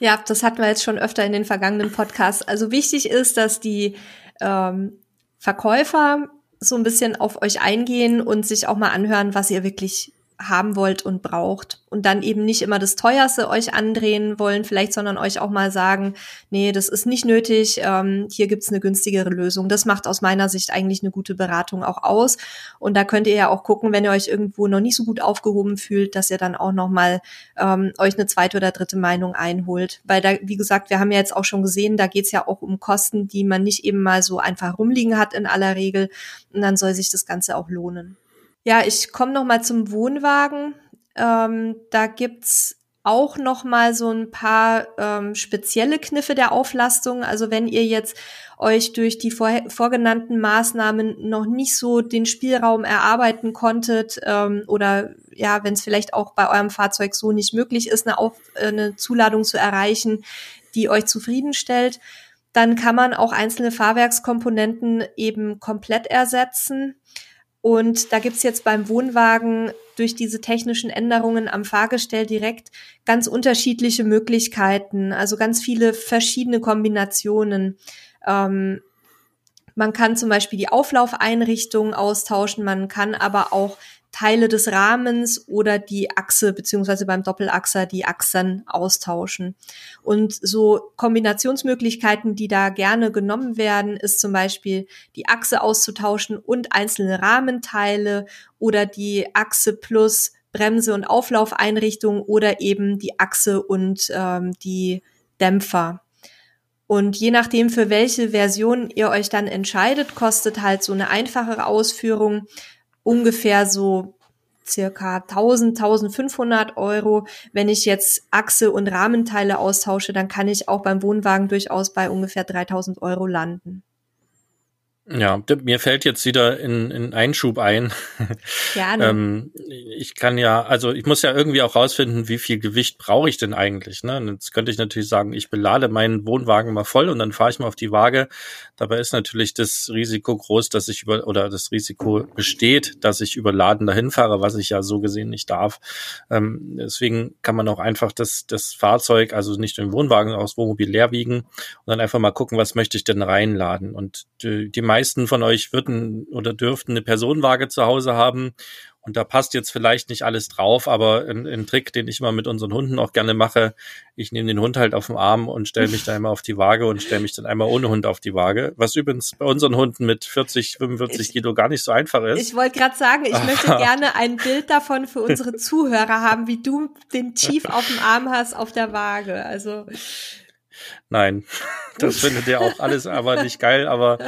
Speaker 1: Ja, das hatten wir jetzt schon öfter in den vergangenen Podcasts. Also wichtig ist, dass die ähm, Verkäufer so ein bisschen auf euch eingehen und sich auch mal anhören, was ihr wirklich haben wollt und braucht und dann eben nicht immer das teuerste euch andrehen wollen, vielleicht, sondern euch auch mal sagen, nee, das ist nicht nötig, ähm, hier gibt's eine günstigere Lösung. Das macht aus meiner Sicht eigentlich eine gute Beratung auch aus. Und da könnt ihr ja auch gucken, wenn ihr euch irgendwo noch nicht so gut aufgehoben fühlt, dass ihr dann auch noch mal ähm, euch eine zweite oder dritte Meinung einholt. Weil da, wie gesagt, wir haben ja jetzt auch schon gesehen, da geht's ja auch um Kosten, die man nicht eben mal so einfach rumliegen hat in aller Regel. Und dann soll sich das Ganze auch lohnen. Ja, ich komme noch mal zum Wohnwagen. Ähm, da gibt's auch noch mal so ein paar ähm, spezielle Kniffe der Auflastung. Also wenn ihr jetzt euch durch die vor, vorgenannten Maßnahmen noch nicht so den Spielraum erarbeiten konntet ähm, oder ja, wenn es vielleicht auch bei eurem Fahrzeug so nicht möglich ist, eine, Auf, äh, eine Zuladung zu erreichen, die euch zufriedenstellt, dann kann man auch einzelne Fahrwerkskomponenten eben komplett ersetzen. Und da gibt's jetzt beim Wohnwagen durch diese technischen Änderungen am Fahrgestell direkt ganz unterschiedliche Möglichkeiten, also ganz viele verschiedene Kombinationen. Ähm, man kann zum Beispiel die Auflaufeinrichtung austauschen, man kann aber auch Teile des Rahmens oder die Achse beziehungsweise beim Doppelachser die Achsen austauschen. Und so Kombinationsmöglichkeiten, die da gerne genommen werden, ist zum Beispiel die Achse auszutauschen und einzelne Rahmenteile oder die Achse plus Bremse und Auflaufeinrichtung oder eben die Achse und ähm, die Dämpfer. Und je nachdem, für welche Version ihr euch dann entscheidet, kostet halt so eine einfachere Ausführung ungefähr so circa 1000, 1500 Euro. Wenn ich jetzt Achse und Rahmenteile austausche, dann kann ich auch beim Wohnwagen durchaus bei ungefähr 3000 Euro landen.
Speaker 2: Ja, mir fällt jetzt wieder in, in Einschub ein. [laughs] Gerne. ähm, ich kann ja, also ich muss ja irgendwie auch rausfinden, wie viel Gewicht brauche ich denn eigentlich. Ne? Und jetzt könnte ich natürlich sagen, ich belade meinen Wohnwagen mal voll und dann fahre ich mal auf die Waage. Dabei ist natürlich das Risiko groß, dass ich über oder das Risiko besteht, dass ich überladen dahin fahre, was ich ja so gesehen nicht darf. Ähm, deswegen kann man auch einfach das, das Fahrzeug, also nicht den Wohnwagen aus Wohnmobil leer wiegen und dann einfach mal gucken, was möchte ich denn reinladen. Und die, die meisten von euch würden oder dürften eine Personenwaage zu Hause haben. Und da passt jetzt vielleicht nicht alles drauf, aber ein, ein Trick, den ich immer mit unseren Hunden auch gerne mache, ich nehme den Hund halt auf den Arm und stelle mich da einmal auf die Waage und stelle mich dann einmal ohne Hund auf die Waage, was übrigens bei unseren Hunden mit 40, 45 ich, Kilo gar nicht so einfach ist.
Speaker 1: Ich wollte gerade sagen, ich möchte [laughs] gerne ein Bild davon für unsere Zuhörer haben, wie du den Chief auf dem Arm hast auf der Waage. Also
Speaker 2: Nein, [laughs] das findet er auch alles aber nicht geil, aber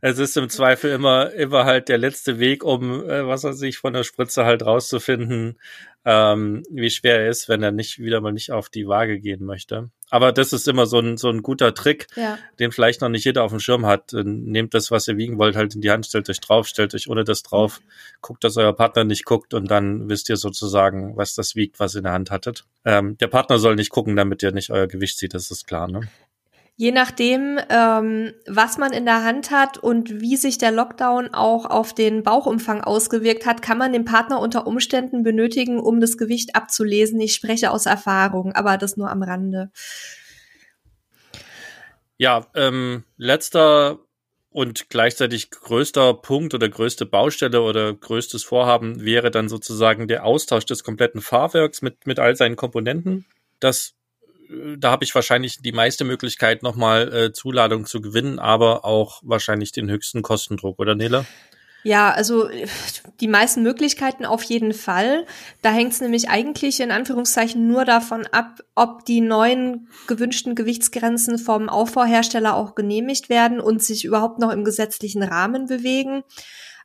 Speaker 2: es ist im Zweifel immer, immer halt der letzte Weg, um, äh, was er sich von der Spritze halt rauszufinden, ähm, wie schwer er ist, wenn er nicht wieder mal nicht auf die Waage gehen möchte. Aber das ist immer so ein, so ein guter Trick, ja. den vielleicht noch nicht jeder auf dem Schirm hat. Nehmt das, was ihr wiegen wollt, halt in die Hand, stellt euch drauf, stellt euch ohne das drauf, guckt, dass euer Partner nicht guckt und dann wisst ihr sozusagen, was das wiegt, was ihr in der Hand hattet. Ähm, der Partner soll nicht gucken, damit ihr nicht euer Gewicht sieht, das ist klar, ne?
Speaker 1: Je nachdem, ähm, was man in der Hand hat und wie sich der Lockdown auch auf den Bauchumfang ausgewirkt hat, kann man den Partner unter Umständen benötigen, um das Gewicht abzulesen. Ich spreche aus Erfahrung, aber das nur am Rande.
Speaker 2: Ja, ähm, letzter und gleichzeitig größter Punkt oder größte Baustelle oder größtes Vorhaben wäre dann sozusagen der Austausch des kompletten Fahrwerks mit, mit all seinen Komponenten. Das da habe ich wahrscheinlich die meiste Möglichkeit, nochmal äh, Zuladung zu gewinnen, aber auch wahrscheinlich den höchsten Kostendruck, oder Nele?
Speaker 1: Ja, also die meisten Möglichkeiten auf jeden Fall. Da hängt es nämlich eigentlich in Anführungszeichen nur davon ab, ob die neuen gewünschten Gewichtsgrenzen vom Aufbauhersteller auch genehmigt werden und sich überhaupt noch im gesetzlichen Rahmen bewegen.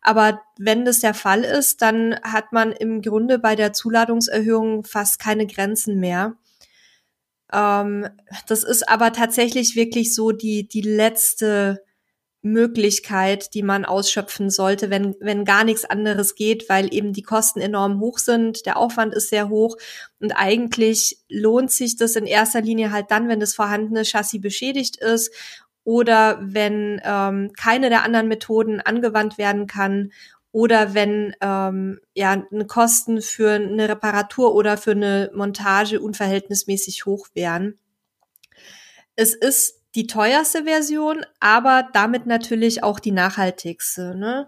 Speaker 1: Aber wenn das der Fall ist, dann hat man im Grunde bei der Zuladungserhöhung fast keine Grenzen mehr. Ähm, das ist aber tatsächlich wirklich so die, die letzte Möglichkeit, die man ausschöpfen sollte, wenn, wenn gar nichts anderes geht, weil eben die Kosten enorm hoch sind, der Aufwand ist sehr hoch und eigentlich lohnt sich das in erster Linie halt dann, wenn das vorhandene Chassis beschädigt ist oder wenn ähm, keine der anderen Methoden angewandt werden kann oder wenn ähm, ja Kosten für eine Reparatur oder für eine Montage unverhältnismäßig hoch wären. Es ist die teuerste Version, aber damit natürlich auch die nachhaltigste. Ne?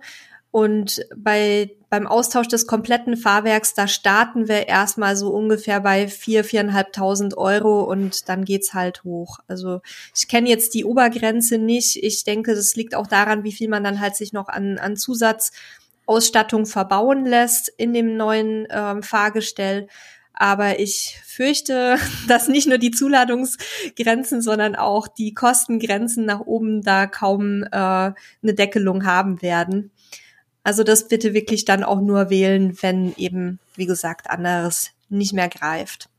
Speaker 1: Und bei, beim Austausch des kompletten Fahrwerks, da starten wir erstmal so ungefähr bei vier, viereinhalbtausend Euro und dann geht's halt hoch. Also ich kenne jetzt die Obergrenze nicht. Ich denke, das liegt auch daran, wie viel man dann halt sich noch an, an Zusatz Ausstattung verbauen lässt in dem neuen ähm, Fahrgestell. Aber ich fürchte, [laughs] dass nicht nur die Zuladungsgrenzen, sondern auch die Kostengrenzen nach oben da kaum äh, eine Deckelung haben werden. Also das bitte wirklich dann auch nur wählen, wenn eben, wie gesagt, anderes nicht mehr greift.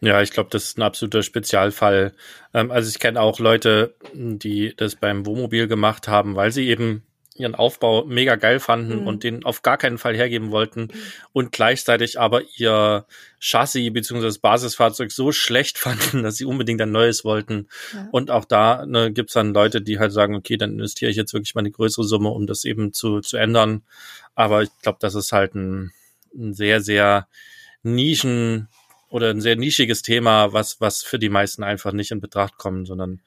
Speaker 2: Ja, ich glaube, das ist ein absoluter Spezialfall. Ähm, also ich kenne auch Leute, die das beim Wohnmobil gemacht haben, weil sie eben ihren Aufbau mega geil fanden mhm. und den auf gar keinen Fall hergeben wollten mhm. und gleichzeitig aber ihr Chassis bzw. das Basisfahrzeug so schlecht [laughs] fanden, dass sie unbedingt ein neues wollten. Ja. Und auch da ne, gibt dann Leute, die halt sagen, okay, dann investiere ich jetzt wirklich mal eine größere Summe, um das eben zu, zu ändern. Aber ich glaube, das ist halt ein, ein sehr, sehr Nischen oder ein sehr nischiges Thema, was, was für die meisten einfach nicht in Betracht kommt, sondern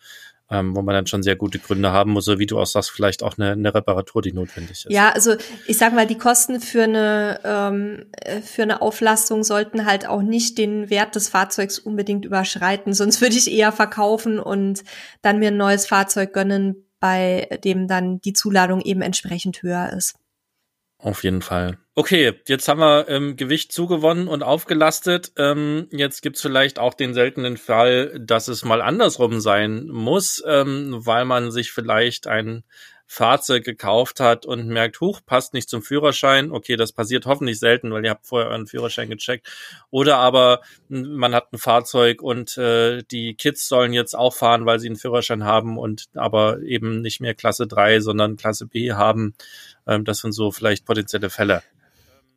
Speaker 2: ähm, wo man dann schon sehr gute Gründe haben muss, so wie du auch sagst, vielleicht auch eine, eine Reparatur, die notwendig ist.
Speaker 1: Ja, also ich sag mal, die Kosten für eine ähm, für eine Auflastung sollten halt auch nicht den Wert des Fahrzeugs unbedingt überschreiten, sonst würde ich eher verkaufen und dann mir ein neues Fahrzeug gönnen, bei dem dann die Zuladung eben entsprechend höher ist.
Speaker 2: Auf jeden Fall. Okay, jetzt haben wir ähm, Gewicht zugewonnen und aufgelastet. Ähm, jetzt gibt's vielleicht auch den seltenen Fall, dass es mal andersrum sein muss, ähm, weil man sich vielleicht ein Fahrzeug gekauft hat und merkt, huch, passt nicht zum Führerschein. Okay, das passiert hoffentlich selten, weil ihr habt vorher euren Führerschein gecheckt. Oder aber man hat ein Fahrzeug und äh, die Kids sollen jetzt auch fahren, weil sie einen Führerschein haben und aber eben nicht mehr Klasse 3, sondern Klasse B haben. Ähm, das sind so vielleicht potenzielle Fälle.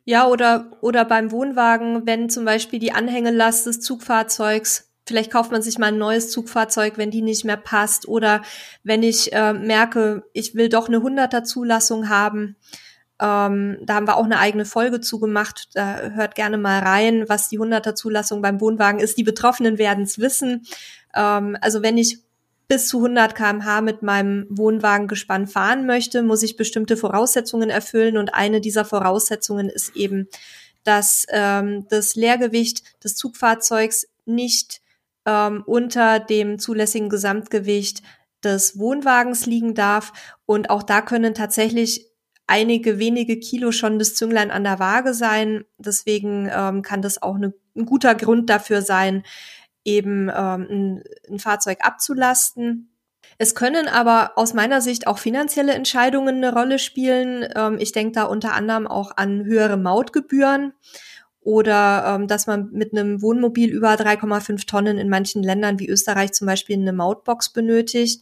Speaker 1: Ja, oder, oder beim Wohnwagen, wenn zum Beispiel die Anhängelast des Zugfahrzeugs Vielleicht kauft man sich mal ein neues Zugfahrzeug, wenn die nicht mehr passt. Oder wenn ich äh, merke, ich will doch eine 100er Zulassung haben. Ähm, da haben wir auch eine eigene Folge zugemacht. Da hört gerne mal rein, was die 100er Zulassung beim Wohnwagen ist. Die Betroffenen werden es wissen. Ähm, also wenn ich bis zu 100 kmh mit meinem Wohnwagengespann fahren möchte, muss ich bestimmte Voraussetzungen erfüllen. Und eine dieser Voraussetzungen ist eben, dass ähm, das Leergewicht des Zugfahrzeugs nicht ähm, unter dem zulässigen Gesamtgewicht des Wohnwagens liegen darf. Und auch da können tatsächlich einige wenige Kilo schon das Zünglein an der Waage sein. Deswegen ähm, kann das auch eine, ein guter Grund dafür sein, eben ähm, ein, ein Fahrzeug abzulasten. Es können aber aus meiner Sicht auch finanzielle Entscheidungen eine Rolle spielen. Ähm, ich denke da unter anderem auch an höhere Mautgebühren oder ähm, dass man mit einem Wohnmobil über 3,5 Tonnen in manchen Ländern wie Österreich zum Beispiel eine Mautbox benötigt.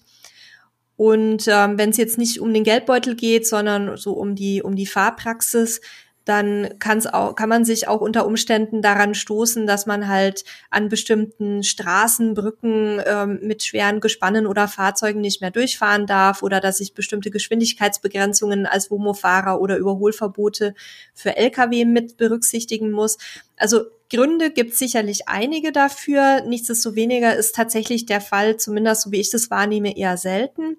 Speaker 1: Und ähm, wenn es jetzt nicht um den Geldbeutel geht, sondern so um die um die Fahrpraxis, dann kann's auch, kann man sich auch unter Umständen daran stoßen, dass man halt an bestimmten Straßen, Brücken ähm, mit schweren Gespannen oder Fahrzeugen nicht mehr durchfahren darf oder dass ich bestimmte Geschwindigkeitsbegrenzungen als Womo-Fahrer oder Überholverbote für Lkw mit berücksichtigen muss. Also Gründe gibt sicherlich einige dafür. Nichtsdestoweniger ist tatsächlich der Fall, zumindest so wie ich das wahrnehme, eher selten.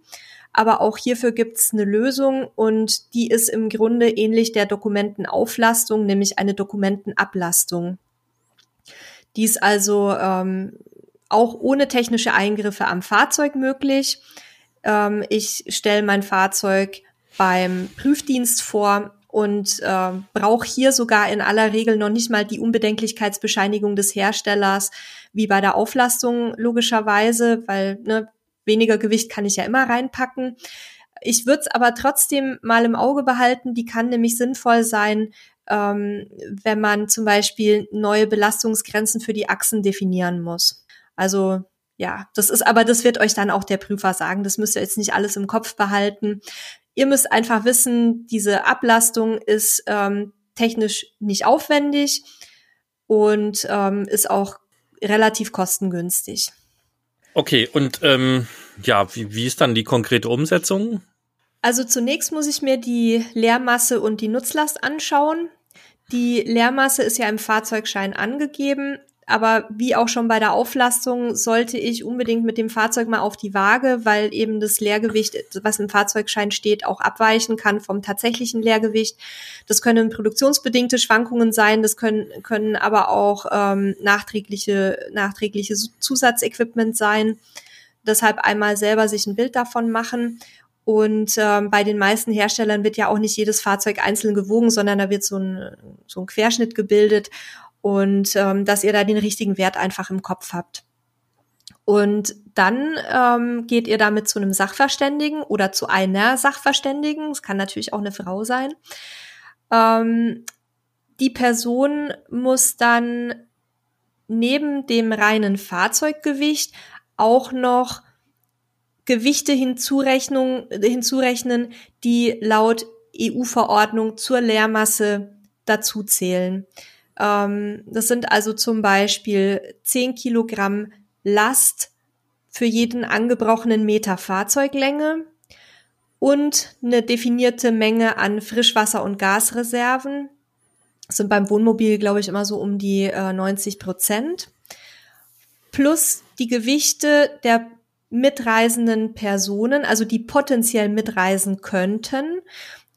Speaker 1: Aber auch hierfür gibt es eine Lösung und die ist im Grunde ähnlich der Dokumentenauflastung, nämlich eine Dokumentenablastung. Die ist also ähm, auch ohne technische Eingriffe am Fahrzeug möglich. Ähm, ich stelle mein Fahrzeug beim Prüfdienst vor und äh, brauche hier sogar in aller Regel noch nicht mal die Unbedenklichkeitsbescheinigung des Herstellers, wie bei der Auflastung logischerweise, weil ne, weniger Gewicht kann ich ja immer reinpacken. Ich würde es aber trotzdem mal im Auge behalten. Die kann nämlich sinnvoll sein, ähm, wenn man zum Beispiel neue Belastungsgrenzen für die Achsen definieren muss. Also ja, das ist aber, das wird euch dann auch der Prüfer sagen. Das müsst ihr jetzt nicht alles im Kopf behalten. Ihr müsst einfach wissen, diese Ablastung ist ähm, technisch nicht aufwendig und ähm, ist auch relativ kostengünstig.
Speaker 2: Okay, und ähm, ja, wie, wie ist dann die konkrete Umsetzung?
Speaker 1: Also zunächst muss ich mir die Leermasse und die Nutzlast anschauen. Die Leermasse ist ja im Fahrzeugschein angegeben, aber wie auch schon bei der Auflastung sollte ich unbedingt mit dem Fahrzeug mal auf die Waage, weil eben das Leergewicht, was im Fahrzeugschein steht, auch abweichen kann vom tatsächlichen Leergewicht. Das können produktionsbedingte Schwankungen sein, das können, können aber auch ähm, nachträgliche, nachträgliche Zusatzequipment sein. Deshalb einmal selber sich ein Bild davon machen. Und ähm, bei den meisten Herstellern wird ja auch nicht jedes Fahrzeug einzeln gewogen, sondern da wird so ein, so ein Querschnitt gebildet und ähm, dass ihr da den richtigen Wert einfach im Kopf habt. Und dann ähm, geht ihr damit zu einem Sachverständigen oder zu einer Sachverständigen. Es kann natürlich auch eine Frau sein. Ähm, die Person muss dann neben dem reinen Fahrzeuggewicht auch noch Gewichte hinzurechnen, die laut EU-Verordnung zur Leermasse dazu zählen. Ähm, das sind also zum Beispiel 10 Kilogramm Last für jeden angebrochenen Meter Fahrzeuglänge und eine definierte Menge an Frischwasser- und Gasreserven. Das sind beim Wohnmobil, glaube ich, immer so um die äh, 90 Prozent. Plus die Gewichte der mitreisenden Personen, also die potenziell mitreisen könnten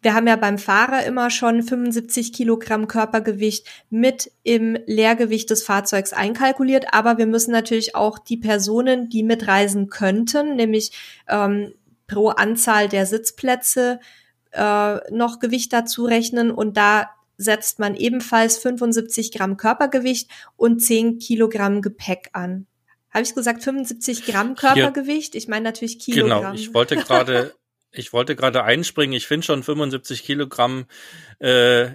Speaker 1: wir haben ja beim Fahrer immer schon 75 Kilogramm Körpergewicht mit im Leergewicht des Fahrzeugs einkalkuliert, aber wir müssen natürlich auch die Personen, die mitreisen könnten, nämlich ähm, pro Anzahl der Sitzplätze äh, noch Gewicht dazu rechnen und da setzt man ebenfalls 75 Gramm Körpergewicht und 10 Kilogramm Gepäck an. Habe ich gesagt 75 Gramm Körpergewicht? Ich meine natürlich Kilogramm.
Speaker 2: Genau, ich wollte gerade [laughs] Ich wollte gerade einspringen. Ich finde schon 75 Kilogramm äh,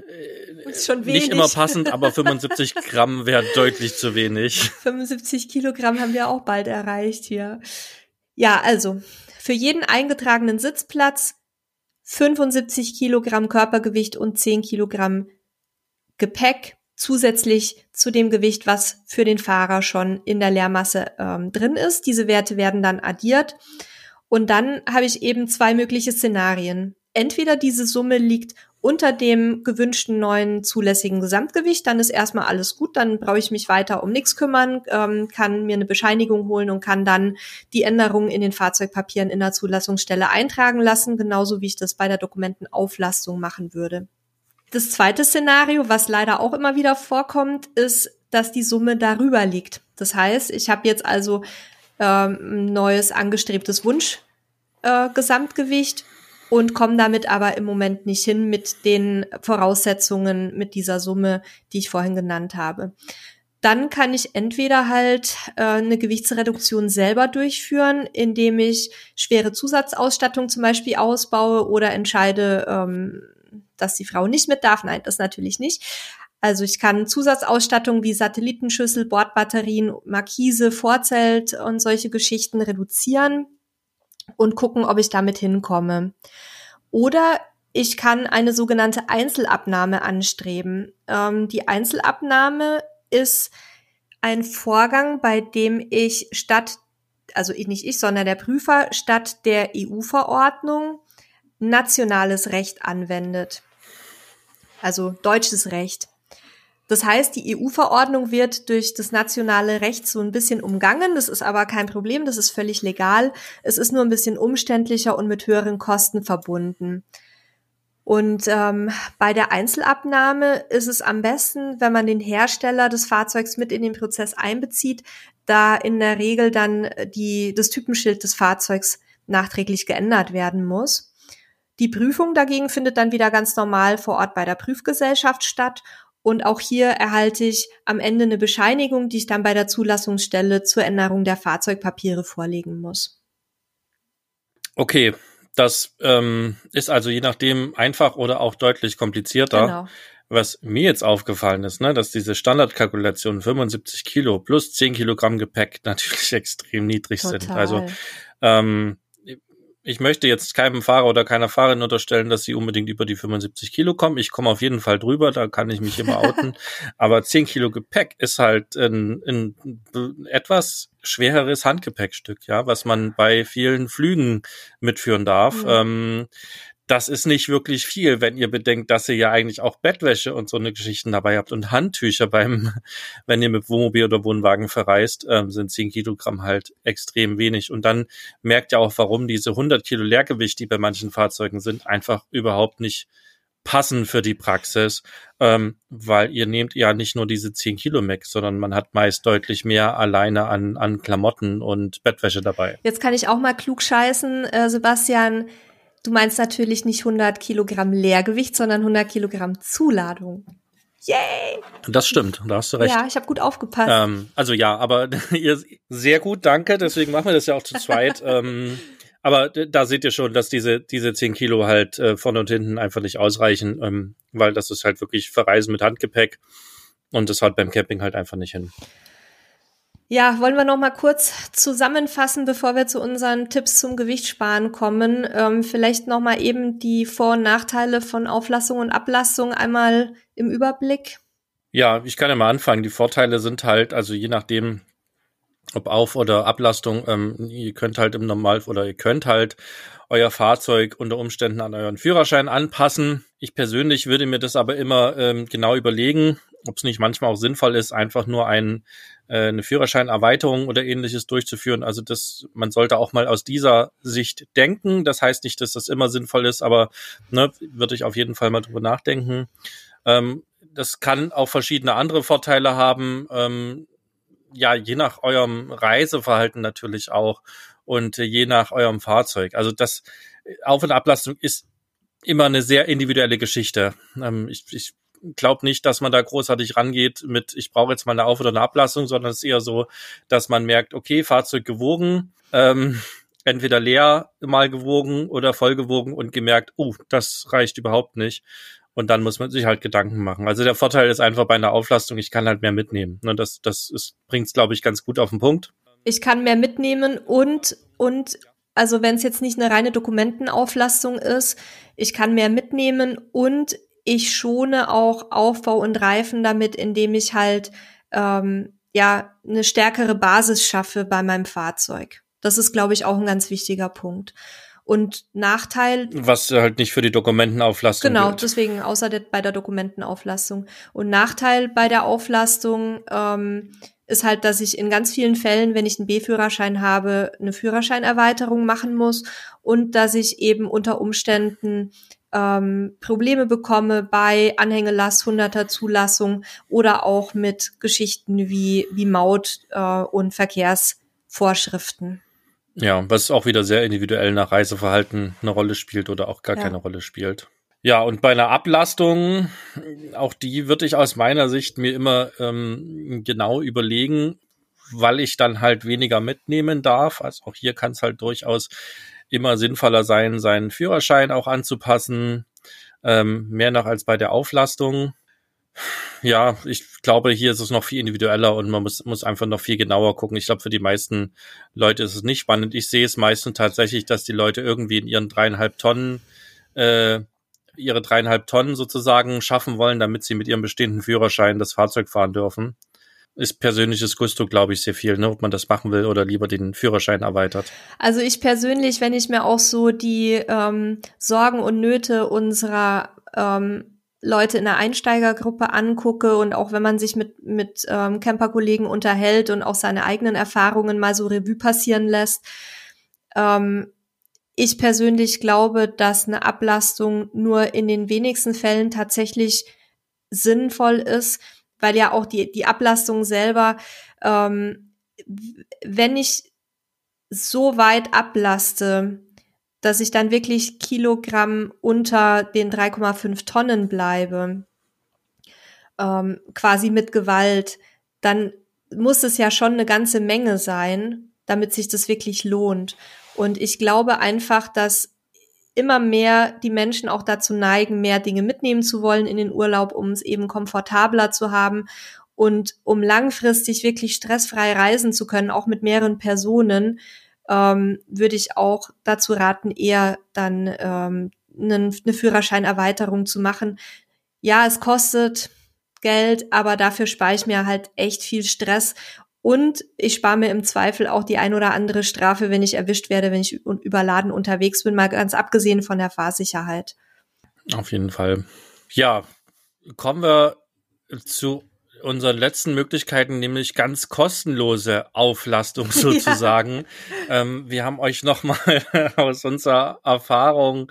Speaker 2: nicht immer passend, aber [laughs] 75 Gramm wäre deutlich zu wenig.
Speaker 1: 75 Kilogramm haben wir auch bald erreicht hier. Ja, also für jeden eingetragenen Sitzplatz 75 Kilogramm Körpergewicht und 10 Kilogramm Gepäck zusätzlich zu dem Gewicht, was für den Fahrer schon in der Leermasse ähm, drin ist. Diese Werte werden dann addiert. Und dann habe ich eben zwei mögliche Szenarien. Entweder diese Summe liegt unter dem gewünschten neuen zulässigen Gesamtgewicht, dann ist erstmal alles gut, dann brauche ich mich weiter um nichts kümmern, ähm, kann mir eine Bescheinigung holen und kann dann die Änderungen in den Fahrzeugpapieren in der Zulassungsstelle eintragen lassen, genauso wie ich das bei der Dokumentenauflastung machen würde. Das zweite Szenario, was leider auch immer wieder vorkommt, ist, dass die Summe darüber liegt. Das heißt, ich habe jetzt also ähm, neues angestrebtes Wunschgesamtgewicht äh, und komme damit aber im Moment nicht hin mit den Voraussetzungen, mit dieser Summe, die ich vorhin genannt habe. dann kann ich entweder halt äh, eine Gewichtsreduktion selber durchführen, indem ich schwere Zusatzausstattung zum Beispiel ausbaue oder entscheide, ähm, dass die Frau nicht mit darf. Nein, das natürlich nicht. Also ich kann Zusatzausstattung wie Satellitenschüssel, Bordbatterien, Markise, Vorzelt und solche Geschichten reduzieren und gucken, ob ich damit hinkomme. Oder ich kann eine sogenannte Einzelabnahme anstreben. Ähm, die Einzelabnahme ist ein Vorgang, bei dem ich statt, also nicht ich, sondern der Prüfer statt der EU-Verordnung nationales Recht anwendet. Also deutsches Recht. Das heißt, die EU-Verordnung wird durch das nationale Recht so ein bisschen umgangen. Das ist aber kein Problem, das ist völlig legal. Es ist nur ein bisschen umständlicher und mit höheren Kosten verbunden. Und ähm, bei der Einzelabnahme ist es am besten, wenn man den Hersteller des Fahrzeugs mit in den Prozess einbezieht, da in der Regel dann die, das Typenschild des Fahrzeugs nachträglich geändert werden muss. Die Prüfung dagegen findet dann wieder ganz normal vor Ort bei der Prüfgesellschaft statt. Und auch hier erhalte ich am Ende eine Bescheinigung, die ich dann bei der Zulassungsstelle zur Änderung der Fahrzeugpapiere vorlegen muss.
Speaker 2: Okay, das ähm, ist also je nachdem einfach oder auch deutlich komplizierter. Genau. Was mir jetzt aufgefallen ist, ne, dass diese Standardkalkulation 75 Kilo plus 10 Kilogramm Gepäck [laughs] natürlich extrem niedrig Total. sind. Also ähm, ich möchte jetzt keinem Fahrer oder keiner Fahrerin unterstellen, dass sie unbedingt über die 75 Kilo kommen. Ich komme auf jeden Fall drüber, da kann ich mich immer outen. [laughs] Aber 10 Kilo Gepäck ist halt ein, ein etwas schwereres Handgepäckstück, ja, was man bei vielen Flügen mitführen darf. Mhm. Ähm, das ist nicht wirklich viel, wenn ihr bedenkt, dass ihr ja eigentlich auch Bettwäsche und so eine Geschichten dabei habt und Handtücher beim, [laughs] wenn ihr mit Wohnmobil oder Wohnwagen verreist, ähm, sind 10 Kilogramm halt extrem wenig. Und dann merkt ihr auch, warum diese 100 Kilo Leergewicht, die bei manchen Fahrzeugen sind, einfach überhaupt nicht passen für die Praxis, ähm, weil ihr nehmt ja nicht nur diese 10 Kilo Max, sondern man hat meist deutlich mehr alleine an, an Klamotten und Bettwäsche dabei.
Speaker 1: Jetzt kann ich auch mal klug scheißen, äh, Sebastian. Du meinst natürlich nicht 100 Kilogramm Leergewicht, sondern 100 Kilogramm Zuladung. Yay!
Speaker 2: Das stimmt, da hast du recht.
Speaker 1: Ja, ich habe gut aufgepasst.
Speaker 2: Ähm, also ja, aber [laughs] ihr sehr gut, danke. Deswegen machen wir das ja auch zu zweit. [laughs] ähm, aber da seht ihr schon, dass diese diese 10 Kilo halt äh, vorne und hinten einfach nicht ausreichen, ähm, weil das ist halt wirklich Verreisen mit Handgepäck und das hat beim Camping halt einfach nicht hin.
Speaker 1: Ja, wollen wir noch mal kurz zusammenfassen, bevor wir zu unseren Tipps zum Gewichtssparen kommen. Ähm, vielleicht noch mal eben die Vor- und Nachteile von Auflassung und Ablassung einmal im Überblick.
Speaker 2: Ja, ich kann ja mal anfangen. Die Vorteile sind halt, also je nachdem, ob Auf- oder Ablastung, ähm, ihr könnt halt im Normal oder ihr könnt halt euer Fahrzeug unter Umständen an euren Führerschein anpassen. Ich persönlich würde mir das aber immer ähm, genau überlegen, ob es nicht manchmal auch sinnvoll ist, einfach nur ein äh, eine Führerscheinerweiterung oder ähnliches durchzuführen. Also das, man sollte auch mal aus dieser Sicht denken. Das heißt nicht, dass das immer sinnvoll ist, aber ne, würde ich auf jeden Fall mal drüber nachdenken. Ähm, das kann auch verschiedene andere Vorteile haben. Ähm, ja, je nach eurem Reiseverhalten natürlich auch und äh, je nach eurem Fahrzeug. Also das Auf- und Ablastung ist immer eine sehr individuelle Geschichte. Ähm, ich, ich glaube nicht, dass man da großartig rangeht mit, ich brauche jetzt mal eine Auf- oder eine Ablassung, sondern es ist eher so, dass man merkt, okay, Fahrzeug gewogen, ähm, entweder leer mal gewogen oder voll gewogen und gemerkt, oh, das reicht überhaupt nicht. Und dann muss man sich halt Gedanken machen. Also der Vorteil ist einfach bei einer Auflastung, ich kann halt mehr mitnehmen. Und das, das bringt es, glaube ich, ganz gut auf den Punkt.
Speaker 1: Ich kann mehr mitnehmen und, und also wenn es jetzt nicht eine reine Dokumentenauflastung ist, ich kann mehr mitnehmen und ich schone auch Aufbau und Reifen damit, indem ich halt ähm, ja eine stärkere Basis schaffe bei meinem Fahrzeug. Das ist, glaube ich, auch ein ganz wichtiger Punkt. Und Nachteil.
Speaker 2: Was halt nicht für die Dokumentenauflastung.
Speaker 1: Genau, gilt. deswegen außer der, bei der Dokumentenauflastung. Und Nachteil bei der Auflastung ähm, ist halt, dass ich in ganz vielen Fällen, wenn ich einen B-Führerschein habe, eine Führerscheinerweiterung machen muss und dass ich eben unter Umständen ähm, Probleme bekomme bei Anhängelast, 100er Zulassung oder auch mit Geschichten wie, wie Maut äh, und Verkehrsvorschriften.
Speaker 2: Ja, was auch wieder sehr individuell nach Reiseverhalten eine Rolle spielt oder auch gar ja. keine Rolle spielt. Ja, und bei einer Ablastung, auch die würde ich aus meiner Sicht mir immer ähm, genau überlegen, weil ich dann halt weniger mitnehmen darf. Also auch hier kann es halt durchaus immer sinnvoller sein, seinen Führerschein auch anzupassen, ähm, mehr noch als bei der Auflastung. Ja, ich glaube, hier ist es noch viel individueller und man muss, muss einfach noch viel genauer gucken. Ich glaube, für die meisten Leute ist es nicht spannend. Ich sehe es meistens tatsächlich, dass die Leute irgendwie in ihren dreieinhalb Tonnen äh, ihre dreieinhalb Tonnen sozusagen schaffen wollen, damit sie mit ihrem bestehenden Führerschein das Fahrzeug fahren dürfen. Ist persönliches Gusto, glaube ich, sehr viel, ne, ob man das machen will oder lieber den Führerschein erweitert.
Speaker 1: Also ich persönlich, wenn ich mir auch so die ähm, Sorgen und Nöte unserer ähm, Leute in der Einsteigergruppe angucke und auch wenn man sich mit, mit ähm, Camperkollegen unterhält und auch seine eigenen Erfahrungen mal so Revue passieren lässt, ähm, ich persönlich glaube, dass eine Ablastung nur in den wenigsten Fällen tatsächlich sinnvoll ist, weil ja auch die, die Ablastung selber, ähm, wenn ich so weit ablaste, dass ich dann wirklich Kilogramm unter den 3,5 Tonnen bleibe, ähm, quasi mit Gewalt, dann muss es ja schon eine ganze Menge sein, damit sich das wirklich lohnt. Und ich glaube einfach, dass immer mehr die Menschen auch dazu neigen, mehr Dinge mitnehmen zu wollen in den Urlaub, um es eben komfortabler zu haben und um langfristig wirklich stressfrei reisen zu können, auch mit mehreren Personen, ähm, würde ich auch dazu raten, eher dann ähm, eine, eine Führerscheinerweiterung zu machen. Ja, es kostet Geld, aber dafür spare ich mir halt echt viel Stress und ich spare mir im Zweifel auch die ein oder andere Strafe, wenn ich erwischt werde, wenn ich überladen unterwegs bin, mal ganz abgesehen von der Fahrsicherheit.
Speaker 2: Auf jeden Fall. Ja, kommen wir zu unseren letzten Möglichkeiten, nämlich ganz kostenlose Auflastung [laughs] sozusagen. Ja. Ähm, wir haben euch nochmal [laughs] aus unserer Erfahrung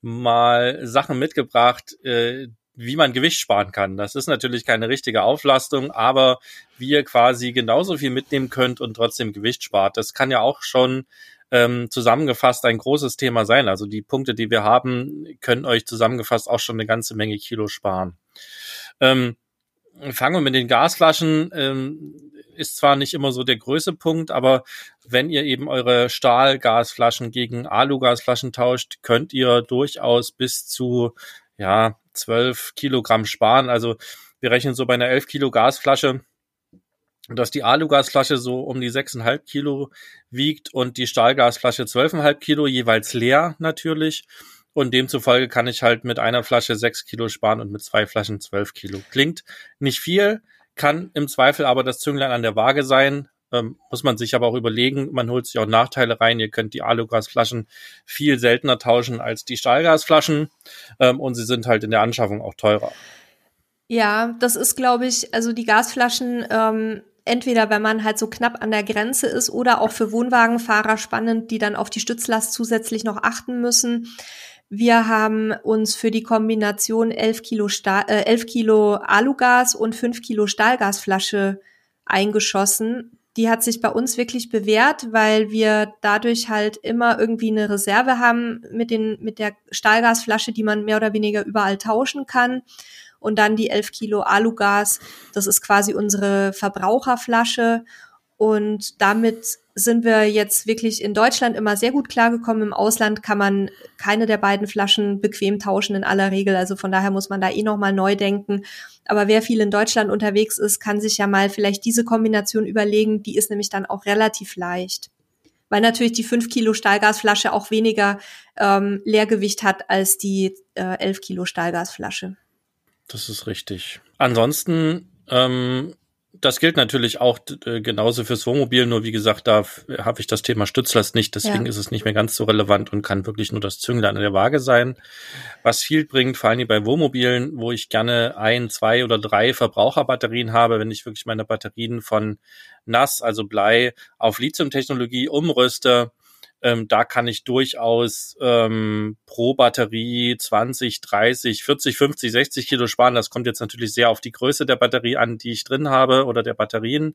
Speaker 2: mal Sachen mitgebracht, äh, wie man Gewicht sparen kann. Das ist natürlich keine richtige Auflastung, aber wie ihr quasi genauso viel mitnehmen könnt und trotzdem Gewicht spart. Das kann ja auch schon ähm, zusammengefasst ein großes Thema sein. Also die Punkte, die wir haben, können euch zusammengefasst auch schon eine ganze Menge Kilo sparen. Ähm, fangen wir mit den Gasflaschen. Ähm, ist zwar nicht immer so der größte Punkt, aber wenn ihr eben eure Stahlgasflaschen gegen Alugasflaschen tauscht, könnt ihr durchaus bis zu ja 12 Kilogramm sparen. Also wir rechnen so bei einer 11 Kilo Gasflasche, dass die Alugasflasche so um die 6,5 Kilo wiegt und die Stahlgasflasche 12,5 Kilo, jeweils leer natürlich. Und demzufolge kann ich halt mit einer Flasche 6 Kilo sparen und mit zwei Flaschen 12 Kilo. Klingt nicht viel, kann im Zweifel aber das Zünglein an der Waage sein. Ähm, muss man sich aber auch überlegen, man holt sich auch Nachteile rein. Ihr könnt die Alugasflaschen viel seltener tauschen als die Stahlgasflaschen ähm, und sie sind halt in der Anschaffung auch teurer.
Speaker 1: Ja, das ist, glaube ich, also die Gasflaschen, ähm, entweder wenn man halt so knapp an der Grenze ist oder auch für Wohnwagenfahrer spannend, die dann auf die Stützlast zusätzlich noch achten müssen. Wir haben uns für die Kombination 11 Kilo, Stahl, äh, 11 Kilo Alugas und 5 Kilo Stahlgasflasche eingeschossen die hat sich bei uns wirklich bewährt, weil wir dadurch halt immer irgendwie eine Reserve haben mit den, mit der Stahlgasflasche, die man mehr oder weniger überall tauschen kann. Und dann die 11 Kilo Alugas. Das ist quasi unsere Verbraucherflasche. Und damit sind wir jetzt wirklich in Deutschland immer sehr gut klargekommen. Im Ausland kann man keine der beiden Flaschen bequem tauschen in aller Regel. Also von daher muss man da eh nochmal neu denken. Aber wer viel in Deutschland unterwegs ist, kann sich ja mal vielleicht diese Kombination überlegen. Die ist nämlich dann auch relativ leicht. Weil natürlich die 5 Kilo Stahlgasflasche auch weniger ähm, Leergewicht hat als die äh, 11 Kilo Stahlgasflasche.
Speaker 2: Das ist richtig. Ansonsten ähm, das gilt natürlich auch äh, genauso fürs Wohnmobil, nur wie gesagt, da habe ich das Thema Stützlast nicht, deswegen ja. ist es nicht mehr ganz so relevant und kann wirklich nur das Zünglein an der Waage sein. Was viel bringt, vor allem bei Wohnmobilen, wo ich gerne ein, zwei oder drei Verbraucherbatterien habe, wenn ich wirklich meine Batterien von NAS, also Blei, auf Lithium-Technologie umrüste, ähm, da kann ich durchaus ähm, pro Batterie 20, 30, 40, 50, 60 Kilo sparen. Das kommt jetzt natürlich sehr auf die Größe der Batterie an, die ich drin habe oder der Batterien.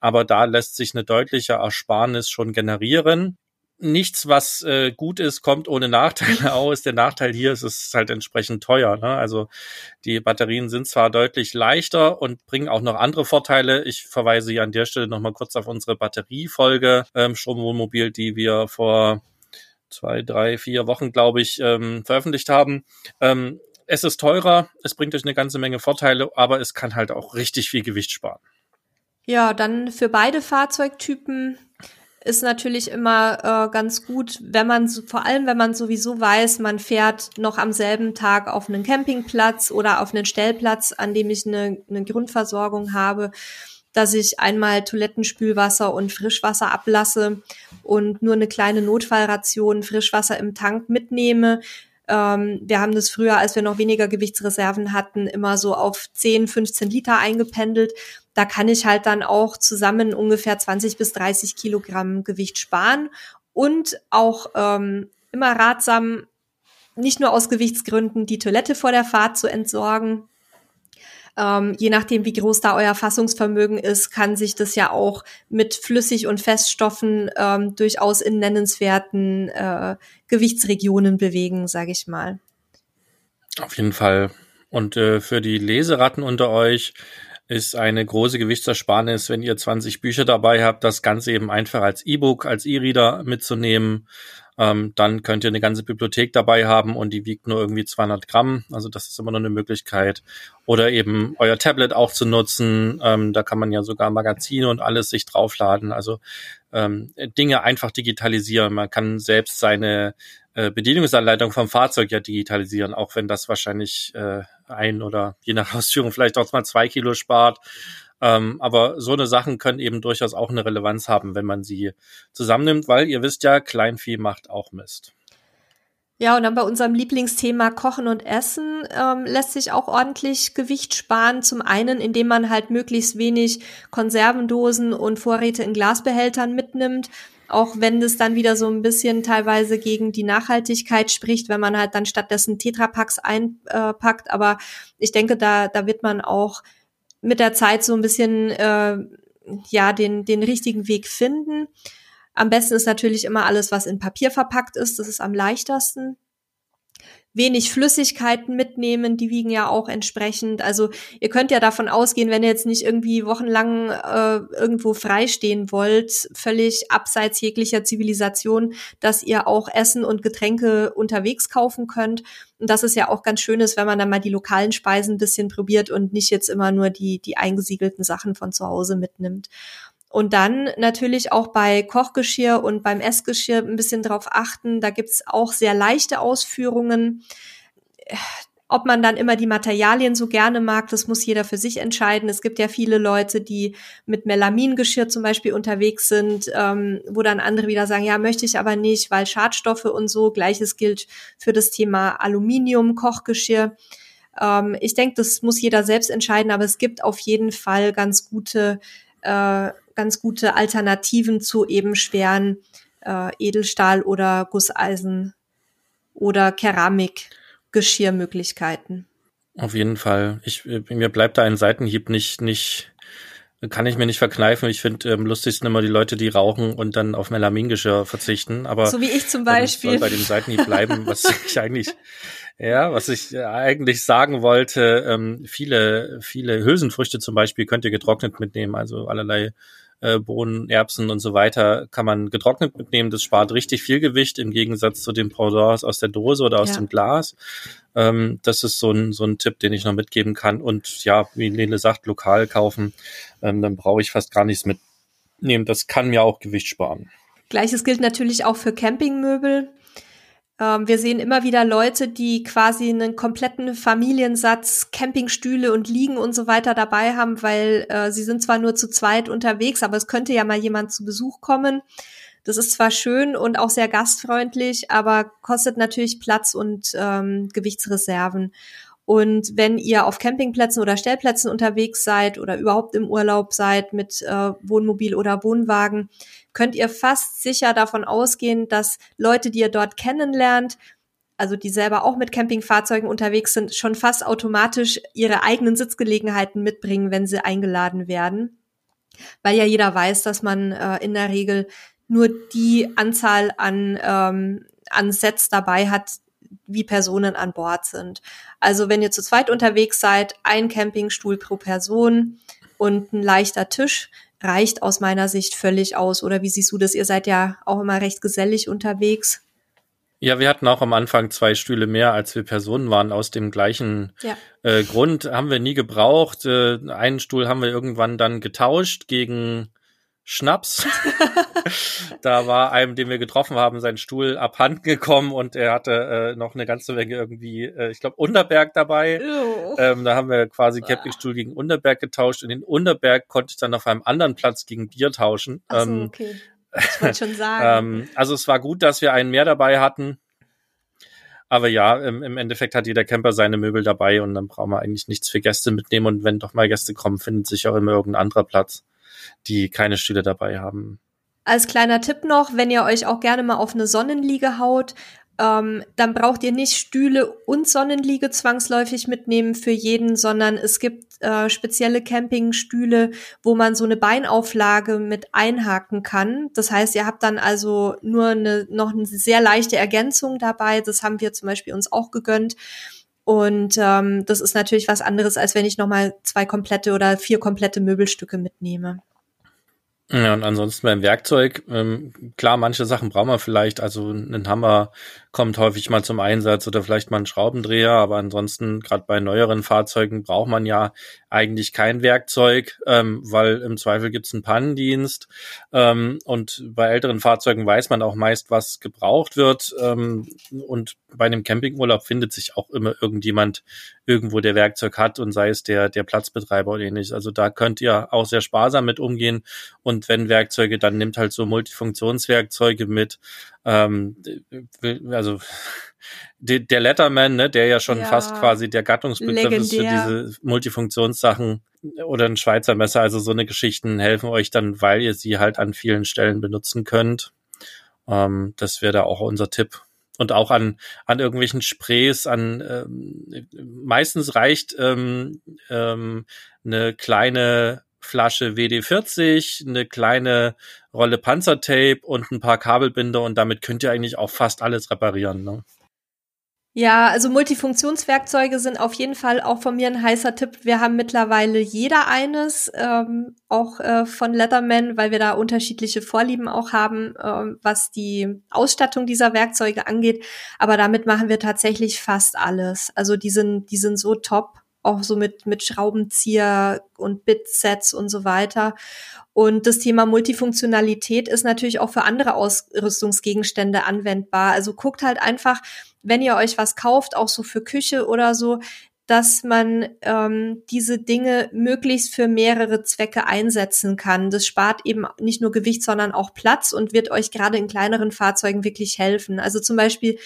Speaker 2: Aber da lässt sich eine deutliche Ersparnis schon generieren. Nichts, was äh, gut ist, kommt ohne Nachteile [laughs] aus. Der Nachteil hier ist, es ist halt entsprechend teuer. Ne? Also die Batterien sind zwar deutlich leichter und bringen auch noch andere Vorteile. Ich verweise hier an der Stelle nochmal kurz auf unsere Batteriefolge ähm, Stromwohnmobil, die wir vor zwei, drei, vier Wochen, glaube ich, ähm, veröffentlicht haben. Ähm, es ist teurer, es bringt euch eine ganze Menge Vorteile, aber es kann halt auch richtig viel Gewicht sparen.
Speaker 1: Ja, dann für beide Fahrzeugtypen ist natürlich immer äh, ganz gut, wenn man vor allem, wenn man sowieso weiß, man fährt noch am selben Tag auf einen Campingplatz oder auf einen Stellplatz, an dem ich eine, eine Grundversorgung habe, dass ich einmal Toilettenspülwasser und Frischwasser ablasse und nur eine kleine Notfallration Frischwasser im Tank mitnehme. Ähm, wir haben das früher, als wir noch weniger Gewichtsreserven hatten, immer so auf 10, 15 Liter eingependelt. Da kann ich halt dann auch zusammen ungefähr 20 bis 30 Kilogramm Gewicht sparen und auch ähm, immer ratsam, nicht nur aus Gewichtsgründen die Toilette vor der Fahrt zu entsorgen, ähm, je nachdem, wie groß da euer Fassungsvermögen ist, kann sich das ja auch mit Flüssig- und Feststoffen ähm, durchaus in nennenswerten äh, Gewichtsregionen bewegen, sage ich mal.
Speaker 2: Auf jeden Fall. Und äh, für die Leseratten unter euch ist eine große Gewichtsersparnis, wenn ihr 20 Bücher dabei habt, das Ganze eben einfach als E-Book, als E-Reader mitzunehmen ähm, dann könnt ihr eine ganze Bibliothek dabei haben und die wiegt nur irgendwie 200 Gramm. Also das ist immer noch eine Möglichkeit. Oder eben euer Tablet auch zu nutzen. Ähm, da kann man ja sogar Magazine und alles sich draufladen. Also ähm, Dinge einfach digitalisieren. Man kann selbst seine äh, Bedienungsanleitung vom Fahrzeug ja digitalisieren, auch wenn das wahrscheinlich äh, ein oder je nach [laughs] Ausführung vielleicht auch mal zwei Kilo spart. Ähm, aber so eine Sachen können eben durchaus auch eine Relevanz haben, wenn man sie zusammennimmt, weil ihr wisst ja, Kleinvieh macht auch Mist.
Speaker 1: Ja, und dann bei unserem Lieblingsthema Kochen und Essen ähm, lässt sich auch ordentlich Gewicht sparen. Zum einen, indem man halt möglichst wenig Konservendosen und Vorräte in Glasbehältern mitnimmt. Auch wenn das dann wieder so ein bisschen teilweise gegen die Nachhaltigkeit spricht, wenn man halt dann stattdessen Tetrapacks einpackt. Aber ich denke, da, da wird man auch mit der Zeit so ein bisschen äh, ja den den richtigen Weg finden. Am besten ist natürlich immer alles, was in Papier verpackt ist. Das ist am leichtesten wenig Flüssigkeiten mitnehmen, die wiegen ja auch entsprechend. Also ihr könnt ja davon ausgehen, wenn ihr jetzt nicht irgendwie wochenlang äh, irgendwo freistehen wollt, völlig abseits jeglicher Zivilisation, dass ihr auch Essen und Getränke unterwegs kaufen könnt. Und das ist ja auch ganz schön ist, wenn man dann mal die lokalen Speisen ein bisschen probiert und nicht jetzt immer nur die, die eingesiegelten Sachen von zu Hause mitnimmt. Und dann natürlich auch bei Kochgeschirr und beim Essgeschirr ein bisschen drauf achten. Da gibt's auch sehr leichte Ausführungen. Ob man dann immer die Materialien so gerne mag, das muss jeder für sich entscheiden. Es gibt ja viele Leute, die mit Melamingeschirr zum Beispiel unterwegs sind, ähm, wo dann andere wieder sagen, ja, möchte ich aber nicht, weil Schadstoffe und so. Gleiches gilt für das Thema Aluminium-Kochgeschirr. Ähm, ich denke, das muss jeder selbst entscheiden, aber es gibt auf jeden Fall ganz gute äh, ganz gute Alternativen zu eben schweren äh, Edelstahl- oder Gusseisen- oder Keramikgeschirrmöglichkeiten.
Speaker 2: Auf jeden Fall. Ich, mir bleibt da ein Seitenhieb nicht, nicht, kann ich mir nicht verkneifen. Ich finde ähm, lustig sind immer die Leute, die rauchen und dann auf Melamingeschirr verzichten. Aber
Speaker 1: so wie ich zum Beispiel.
Speaker 2: soll bei dem Seitenhieb bleiben, was [laughs] ich eigentlich, ja, was ich eigentlich sagen wollte. Ähm, viele, viele Hülsenfrüchte zum Beispiel könnt ihr getrocknet mitnehmen, also allerlei äh, Bohnen, Erbsen und so weiter kann man getrocknet mitnehmen. Das spart richtig viel Gewicht im Gegensatz zu den Pendants aus der Dose oder aus ja. dem Glas. Ähm, das ist so ein, so ein Tipp, den ich noch mitgeben kann. Und ja, wie Lene sagt, lokal kaufen, ähm, dann brauche ich fast gar nichts mitnehmen. Das kann mir auch Gewicht sparen.
Speaker 1: Gleiches gilt natürlich auch für Campingmöbel. Ähm, wir sehen immer wieder Leute, die quasi einen kompletten Familiensatz Campingstühle und Liegen und so weiter dabei haben, weil äh, sie sind zwar nur zu zweit unterwegs, aber es könnte ja mal jemand zu Besuch kommen. Das ist zwar schön und auch sehr gastfreundlich, aber kostet natürlich Platz und ähm, Gewichtsreserven. Und wenn ihr auf Campingplätzen oder Stellplätzen unterwegs seid oder überhaupt im Urlaub seid mit äh, Wohnmobil oder Wohnwagen, könnt ihr fast sicher davon ausgehen, dass Leute, die ihr dort kennenlernt, also die selber auch mit Campingfahrzeugen unterwegs sind, schon fast automatisch ihre eigenen Sitzgelegenheiten mitbringen, wenn sie eingeladen werden. Weil ja jeder weiß, dass man äh, in der Regel nur die Anzahl an, ähm, an Sets dabei hat, wie Personen an Bord sind. Also wenn ihr zu zweit unterwegs seid, ein Campingstuhl pro Person und ein leichter Tisch reicht aus meiner Sicht völlig aus. Oder wie siehst du das? Ihr seid ja auch immer recht gesellig unterwegs.
Speaker 2: Ja, wir hatten auch am Anfang zwei Stühle mehr, als wir Personen waren, aus dem gleichen ja. äh, Grund. Haben wir nie gebraucht. Äh, einen Stuhl haben wir irgendwann dann getauscht gegen Schnaps. [laughs] da war einem, den wir getroffen haben, sein Stuhl abhanden gekommen und er hatte äh, noch eine ganze Menge irgendwie, äh, ich glaube, Unterberg dabei. Ähm, da haben wir quasi Campingstuhl gegen Unterberg getauscht und den Unterberg konnte ich dann auf einem anderen Platz gegen Bier tauschen.
Speaker 1: So, ähm, okay. Ich wollte schon [laughs] sagen.
Speaker 2: ähm, also es war gut, dass wir einen mehr dabei hatten. Aber ja, im, im Endeffekt hat jeder Camper seine Möbel dabei und dann brauchen wir eigentlich nichts für Gäste mitnehmen. Und wenn doch mal Gäste kommen, findet sich auch immer irgendein anderer Platz die keine Stühle dabei haben.
Speaker 1: Als kleiner Tipp noch, wenn ihr euch auch gerne mal auf eine Sonnenliege haut, ähm, dann braucht ihr nicht Stühle und Sonnenliege zwangsläufig mitnehmen für jeden, sondern es gibt äh, spezielle Campingstühle, wo man so eine Beinauflage mit einhaken kann. Das heißt, ihr habt dann also nur eine, noch eine sehr leichte Ergänzung dabei. Das haben wir zum Beispiel uns auch gegönnt. Und ähm, das ist natürlich was anderes, als wenn ich nochmal zwei komplette oder vier komplette Möbelstücke mitnehme.
Speaker 2: Ja, und ansonsten beim Werkzeug, ähm, klar, manche Sachen brauchen wir vielleicht, also ein Hammer kommt häufig mal zum Einsatz oder vielleicht mal ein Schraubendreher, aber ansonsten, gerade bei neueren Fahrzeugen, braucht man ja eigentlich kein Werkzeug, ähm, weil im Zweifel gibt's einen Pannendienst. Ähm, und bei älteren Fahrzeugen weiß man auch meist, was gebraucht wird. Ähm, und bei einem Campingurlaub findet sich auch immer irgendjemand irgendwo, der Werkzeug hat und sei es der, der Platzbetreiber oder ähnliches. Also da könnt ihr auch sehr sparsam mit umgehen. Und wenn Werkzeuge, dann nimmt halt so Multifunktionswerkzeuge mit. Ähm, also [laughs] der Letterman, ne, der ja schon ja, fast quasi der Gattungsbegriff legendär. ist für diese Multifunktionssachen oder ein Schweizer Messer. Also so eine Geschichten helfen euch dann, weil ihr sie halt an vielen Stellen benutzen könnt. Ähm, das wäre da auch unser Tipp und auch an an irgendwelchen Sprays an ähm, meistens reicht ähm, ähm, eine kleine Flasche WD40, eine kleine Rolle Panzertape und ein paar Kabelbinder und damit könnt ihr eigentlich auch fast alles reparieren. Ne?
Speaker 1: Ja, also Multifunktionswerkzeuge sind auf jeden Fall auch von mir ein heißer Tipp. Wir haben mittlerweile jeder eines, ähm, auch äh, von Letterman, weil wir da unterschiedliche Vorlieben auch haben, ähm, was die Ausstattung dieser Werkzeuge angeht. Aber damit machen wir tatsächlich fast alles. Also die sind, die sind so top, auch so mit, mit Schraubenzieher und Bitsets und so weiter. Und das Thema Multifunktionalität ist natürlich auch für andere Ausrüstungsgegenstände anwendbar. Also guckt halt einfach, wenn ihr euch was kauft, auch so für Küche oder so, dass man ähm, diese Dinge möglichst für mehrere Zwecke einsetzen kann. Das spart eben nicht nur Gewicht, sondern auch Platz und wird euch gerade in kleineren Fahrzeugen wirklich helfen. Also zum Beispiel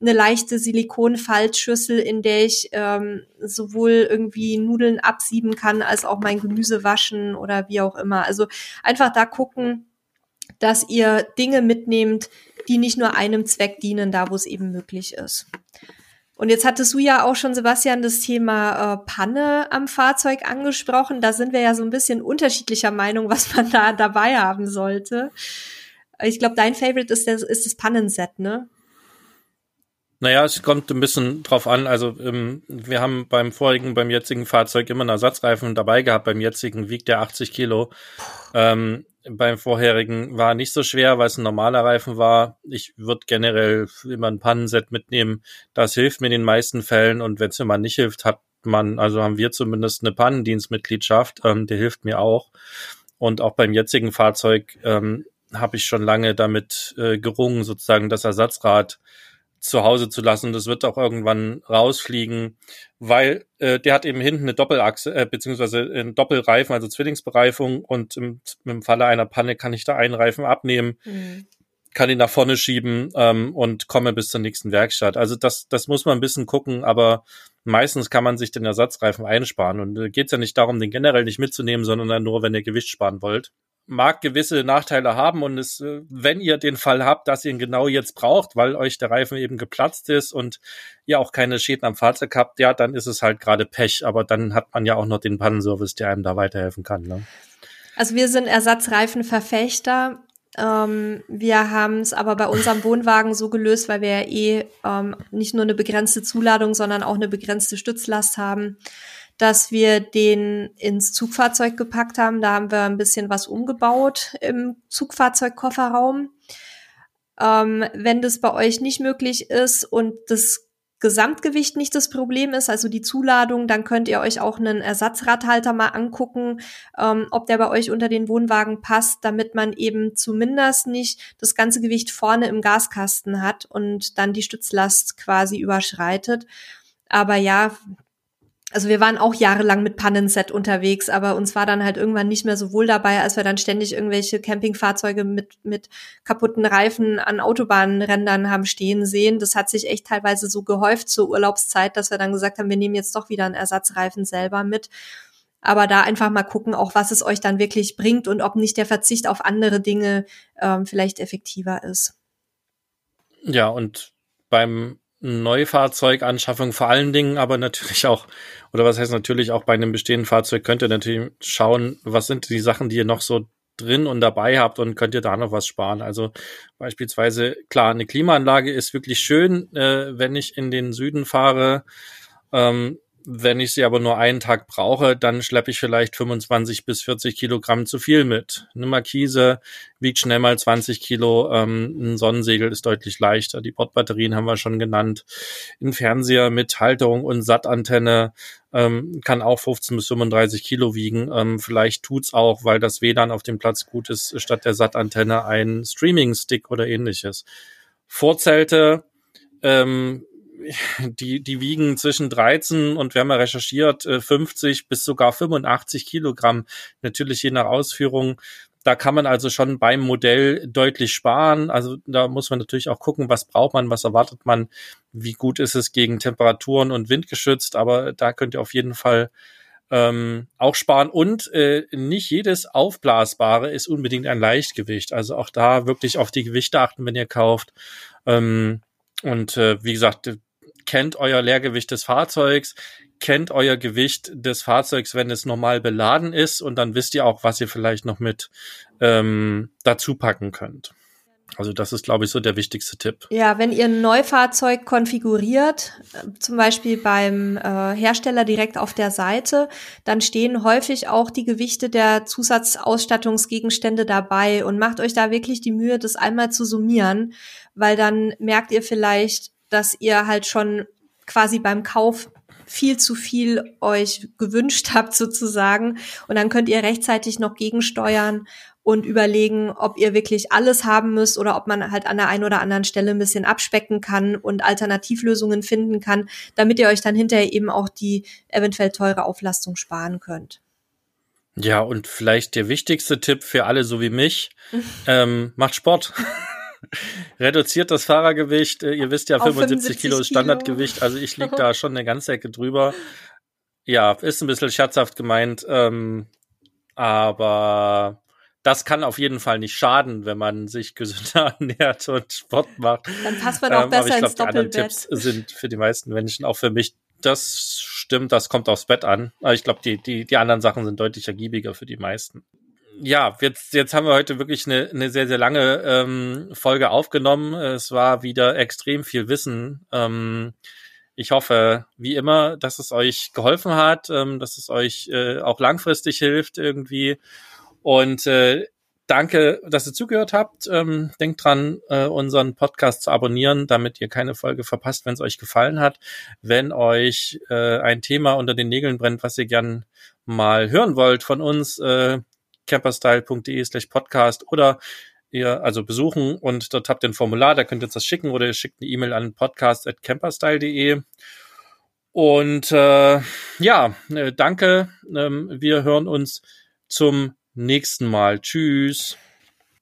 Speaker 1: eine leichte Silikonfaltschüssel, in der ich ähm, sowohl irgendwie Nudeln absieben kann, als auch mein Gemüse waschen oder wie auch immer. Also einfach da gucken, dass ihr Dinge mitnehmt, die nicht nur einem Zweck dienen, da wo es eben möglich ist. Und jetzt hattest du ja auch schon, Sebastian, das Thema äh, Panne am Fahrzeug angesprochen. Da sind wir ja so ein bisschen unterschiedlicher Meinung, was man da [laughs] dabei haben sollte. Ich glaube, dein Favorite ist, das, ist das Pannenset, ne?
Speaker 2: Naja, es kommt ein bisschen drauf an. Also ähm, wir haben beim vorigen, beim jetzigen Fahrzeug immer einen Ersatzreifen dabei gehabt. Beim jetzigen wiegt der 80 Kilo. Ähm, beim vorherigen war nicht so schwer, weil es ein normaler Reifen war. Ich würde generell immer ein Pannenset mitnehmen. Das hilft mir in den meisten Fällen. Und wenn es mal nicht hilft, hat man, also haben wir zumindest eine Pannendienstmitgliedschaft. Ähm, der hilft mir auch. Und auch beim jetzigen Fahrzeug ähm, habe ich schon lange damit äh, gerungen, sozusagen das Ersatzrad zu Hause zu lassen. Das wird auch irgendwann rausfliegen, weil äh, der hat eben hinten eine Doppelachse, äh, beziehungsweise einen Doppelreifen, also Zwillingsbereifung und im, im Falle einer Panne kann ich da einen Reifen abnehmen, mhm. kann ihn nach vorne schieben ähm, und komme bis zur nächsten Werkstatt. Also das, das muss man ein bisschen gucken, aber meistens kann man sich den Ersatzreifen einsparen und äh, geht es ja nicht darum, den generell nicht mitzunehmen, sondern nur, wenn ihr Gewicht sparen wollt mag gewisse Nachteile haben und es, äh, wenn ihr den Fall habt, dass ihr ihn genau jetzt braucht, weil euch der Reifen eben geplatzt ist und ihr auch keine Schäden am Fahrzeug habt, ja, dann ist es halt gerade Pech, aber dann hat man ja auch noch den Pannenservice, der einem da weiterhelfen kann. Ne?
Speaker 1: Also wir sind Ersatzreifenverfechter. Ähm, wir haben es aber bei unserem Wohnwagen so gelöst, weil wir ja eh ähm, nicht nur eine begrenzte Zuladung, sondern auch eine begrenzte Stützlast haben, dass wir den ins Zugfahrzeug gepackt haben. Da haben wir ein bisschen was umgebaut im Zugfahrzeugkofferraum. Ähm, wenn das bei euch nicht möglich ist und das Gesamtgewicht nicht das Problem ist, also die Zuladung, dann könnt ihr euch auch einen Ersatzradhalter mal angucken, ähm, ob der bei euch unter den Wohnwagen passt, damit man eben zumindest nicht das ganze Gewicht vorne im Gaskasten hat und dann die Stützlast quasi überschreitet. Aber ja, also wir waren auch jahrelang mit Pannenset unterwegs, aber uns war dann halt irgendwann nicht mehr so wohl dabei, als wir dann ständig irgendwelche Campingfahrzeuge mit, mit kaputten Reifen an Autobahnrändern haben stehen sehen. Das hat sich echt teilweise so gehäuft zur Urlaubszeit, dass wir dann gesagt haben, wir nehmen jetzt doch wieder einen Ersatzreifen selber mit. Aber da einfach mal gucken, auch was es euch dann wirklich bringt und ob nicht der Verzicht auf andere Dinge ähm, vielleicht effektiver ist.
Speaker 2: Ja, und beim Neufahrzeuganschaffung vor allen Dingen, aber natürlich auch, oder was heißt natürlich auch bei einem bestehenden Fahrzeug könnt ihr natürlich schauen, was sind die Sachen, die ihr noch so drin und dabei habt und könnt ihr da noch was sparen. Also beispielsweise, klar, eine Klimaanlage ist wirklich schön, äh, wenn ich in den Süden fahre. Ähm, wenn ich sie aber nur einen Tag brauche, dann schleppe ich vielleicht 25 bis 40 Kilogramm zu viel mit. Eine Markise wiegt schnell mal 20 Kilo, ähm, ein Sonnensegel ist deutlich leichter. Die Bordbatterien haben wir schon genannt. Ein Fernseher mit Halterung und Sattantenne ähm, kann auch 15 bis 35 Kilo wiegen. Ähm, vielleicht tut's auch, weil das WLAN auf dem Platz gut ist, statt der Sattantenne ein Streaming-Stick oder ähnliches. Vorzelte ähm, die, die wiegen zwischen 13 und wir haben ja recherchiert, 50 äh, bis sogar 85 Kilogramm, natürlich je nach Ausführung. Da kann man also schon beim Modell deutlich sparen. Also da muss man natürlich auch gucken, was braucht man, was erwartet man, wie gut ist es gegen Temperaturen und Wind geschützt. Aber da könnt ihr auf jeden Fall ähm, auch sparen. Und äh, nicht jedes Aufblasbare ist unbedingt ein Leichtgewicht. Also auch da wirklich auf die Gewichte achten, wenn ihr kauft. Ähm, und äh, wie gesagt, kennt euer Leergewicht des Fahrzeugs, kennt euer Gewicht des Fahrzeugs, wenn es normal beladen ist und dann wisst ihr auch, was ihr vielleicht noch mit ähm, dazu packen könnt. Also das ist, glaube ich, so der wichtigste Tipp.
Speaker 1: Ja, wenn ihr ein Neufahrzeug konfiguriert, zum Beispiel beim äh, Hersteller direkt auf der Seite, dann stehen häufig auch die Gewichte der Zusatzausstattungsgegenstände dabei und macht euch da wirklich die Mühe, das einmal zu summieren, weil dann merkt ihr vielleicht, dass ihr halt schon quasi beim Kauf viel zu viel euch gewünscht [laughs] habt sozusagen. Und dann könnt ihr rechtzeitig noch gegensteuern und überlegen, ob ihr wirklich alles haben müsst oder ob man halt an der einen oder anderen Stelle ein bisschen abspecken kann und Alternativlösungen finden kann, damit ihr euch dann hinterher eben auch die eventuell teure Auflastung sparen könnt.
Speaker 2: Ja, und vielleicht der wichtigste Tipp für alle so wie mich, [laughs] ähm, macht Sport. [laughs] Reduziert das Fahrergewicht. Äh, ihr wisst ja, 75, Kilo ist Standardgewicht. Also ich lieg da schon eine ganze Ecke drüber. Ja, ist ein bisschen scherzhaft gemeint. Ähm, aber das kann auf jeden Fall nicht schaden, wenn man sich gesünder [laughs] ernährt und Sport macht.
Speaker 1: Dann passt man auch ähm, besser aber ich glaub, ins Doppelbett.
Speaker 2: Die anderen Tipps sind für die meisten Menschen, auch für mich, das stimmt, das kommt aufs Bett an. Aber ich glaube, die, die, die anderen Sachen sind deutlich ergiebiger für die meisten ja, jetzt, jetzt haben wir heute wirklich eine, eine sehr, sehr lange ähm, Folge aufgenommen. Es war wieder extrem viel Wissen. Ähm, ich hoffe, wie immer, dass es euch geholfen hat, ähm, dass es euch äh, auch langfristig hilft irgendwie. Und äh, danke, dass ihr zugehört habt. Ähm, denkt dran, äh, unseren Podcast zu abonnieren, damit ihr keine Folge verpasst, wenn es euch gefallen hat. Wenn euch äh, ein Thema unter den Nägeln brennt, was ihr gern mal hören wollt von uns, äh, camperstyle.de slash podcast oder ihr also besuchen und dort habt ihr ein Formular, da könnt ihr uns das schicken oder ihr schickt eine E-Mail an podcast.camperstyle.de. Und äh, ja, äh, danke. Ähm, wir hören uns zum nächsten Mal. Tschüss.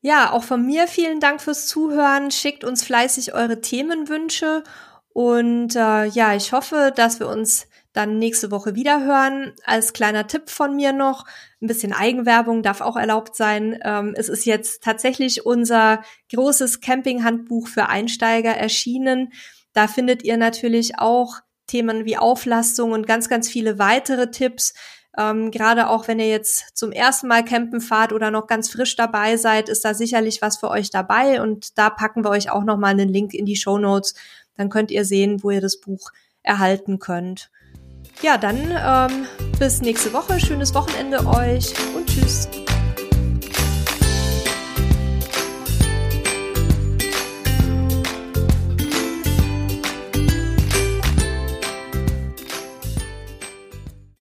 Speaker 1: Ja, auch von mir vielen Dank fürs Zuhören. Schickt uns fleißig eure Themenwünsche. Und äh, ja, ich hoffe, dass wir uns dann nächste Woche wieder hören. Als kleiner Tipp von mir noch, ein bisschen Eigenwerbung darf auch erlaubt sein. Ähm, es ist jetzt tatsächlich unser großes Campinghandbuch für Einsteiger erschienen. Da findet ihr natürlich auch Themen wie Auflastung und ganz, ganz viele weitere Tipps. Ähm, gerade auch wenn ihr jetzt zum ersten Mal campen fahrt oder noch ganz frisch dabei seid, ist da sicherlich was für euch dabei. Und da packen wir euch auch nochmal einen Link in die Show Notes. Dann könnt ihr sehen, wo ihr das Buch erhalten könnt. Ja, dann ähm, bis nächste Woche. Schönes Wochenende euch und tschüss.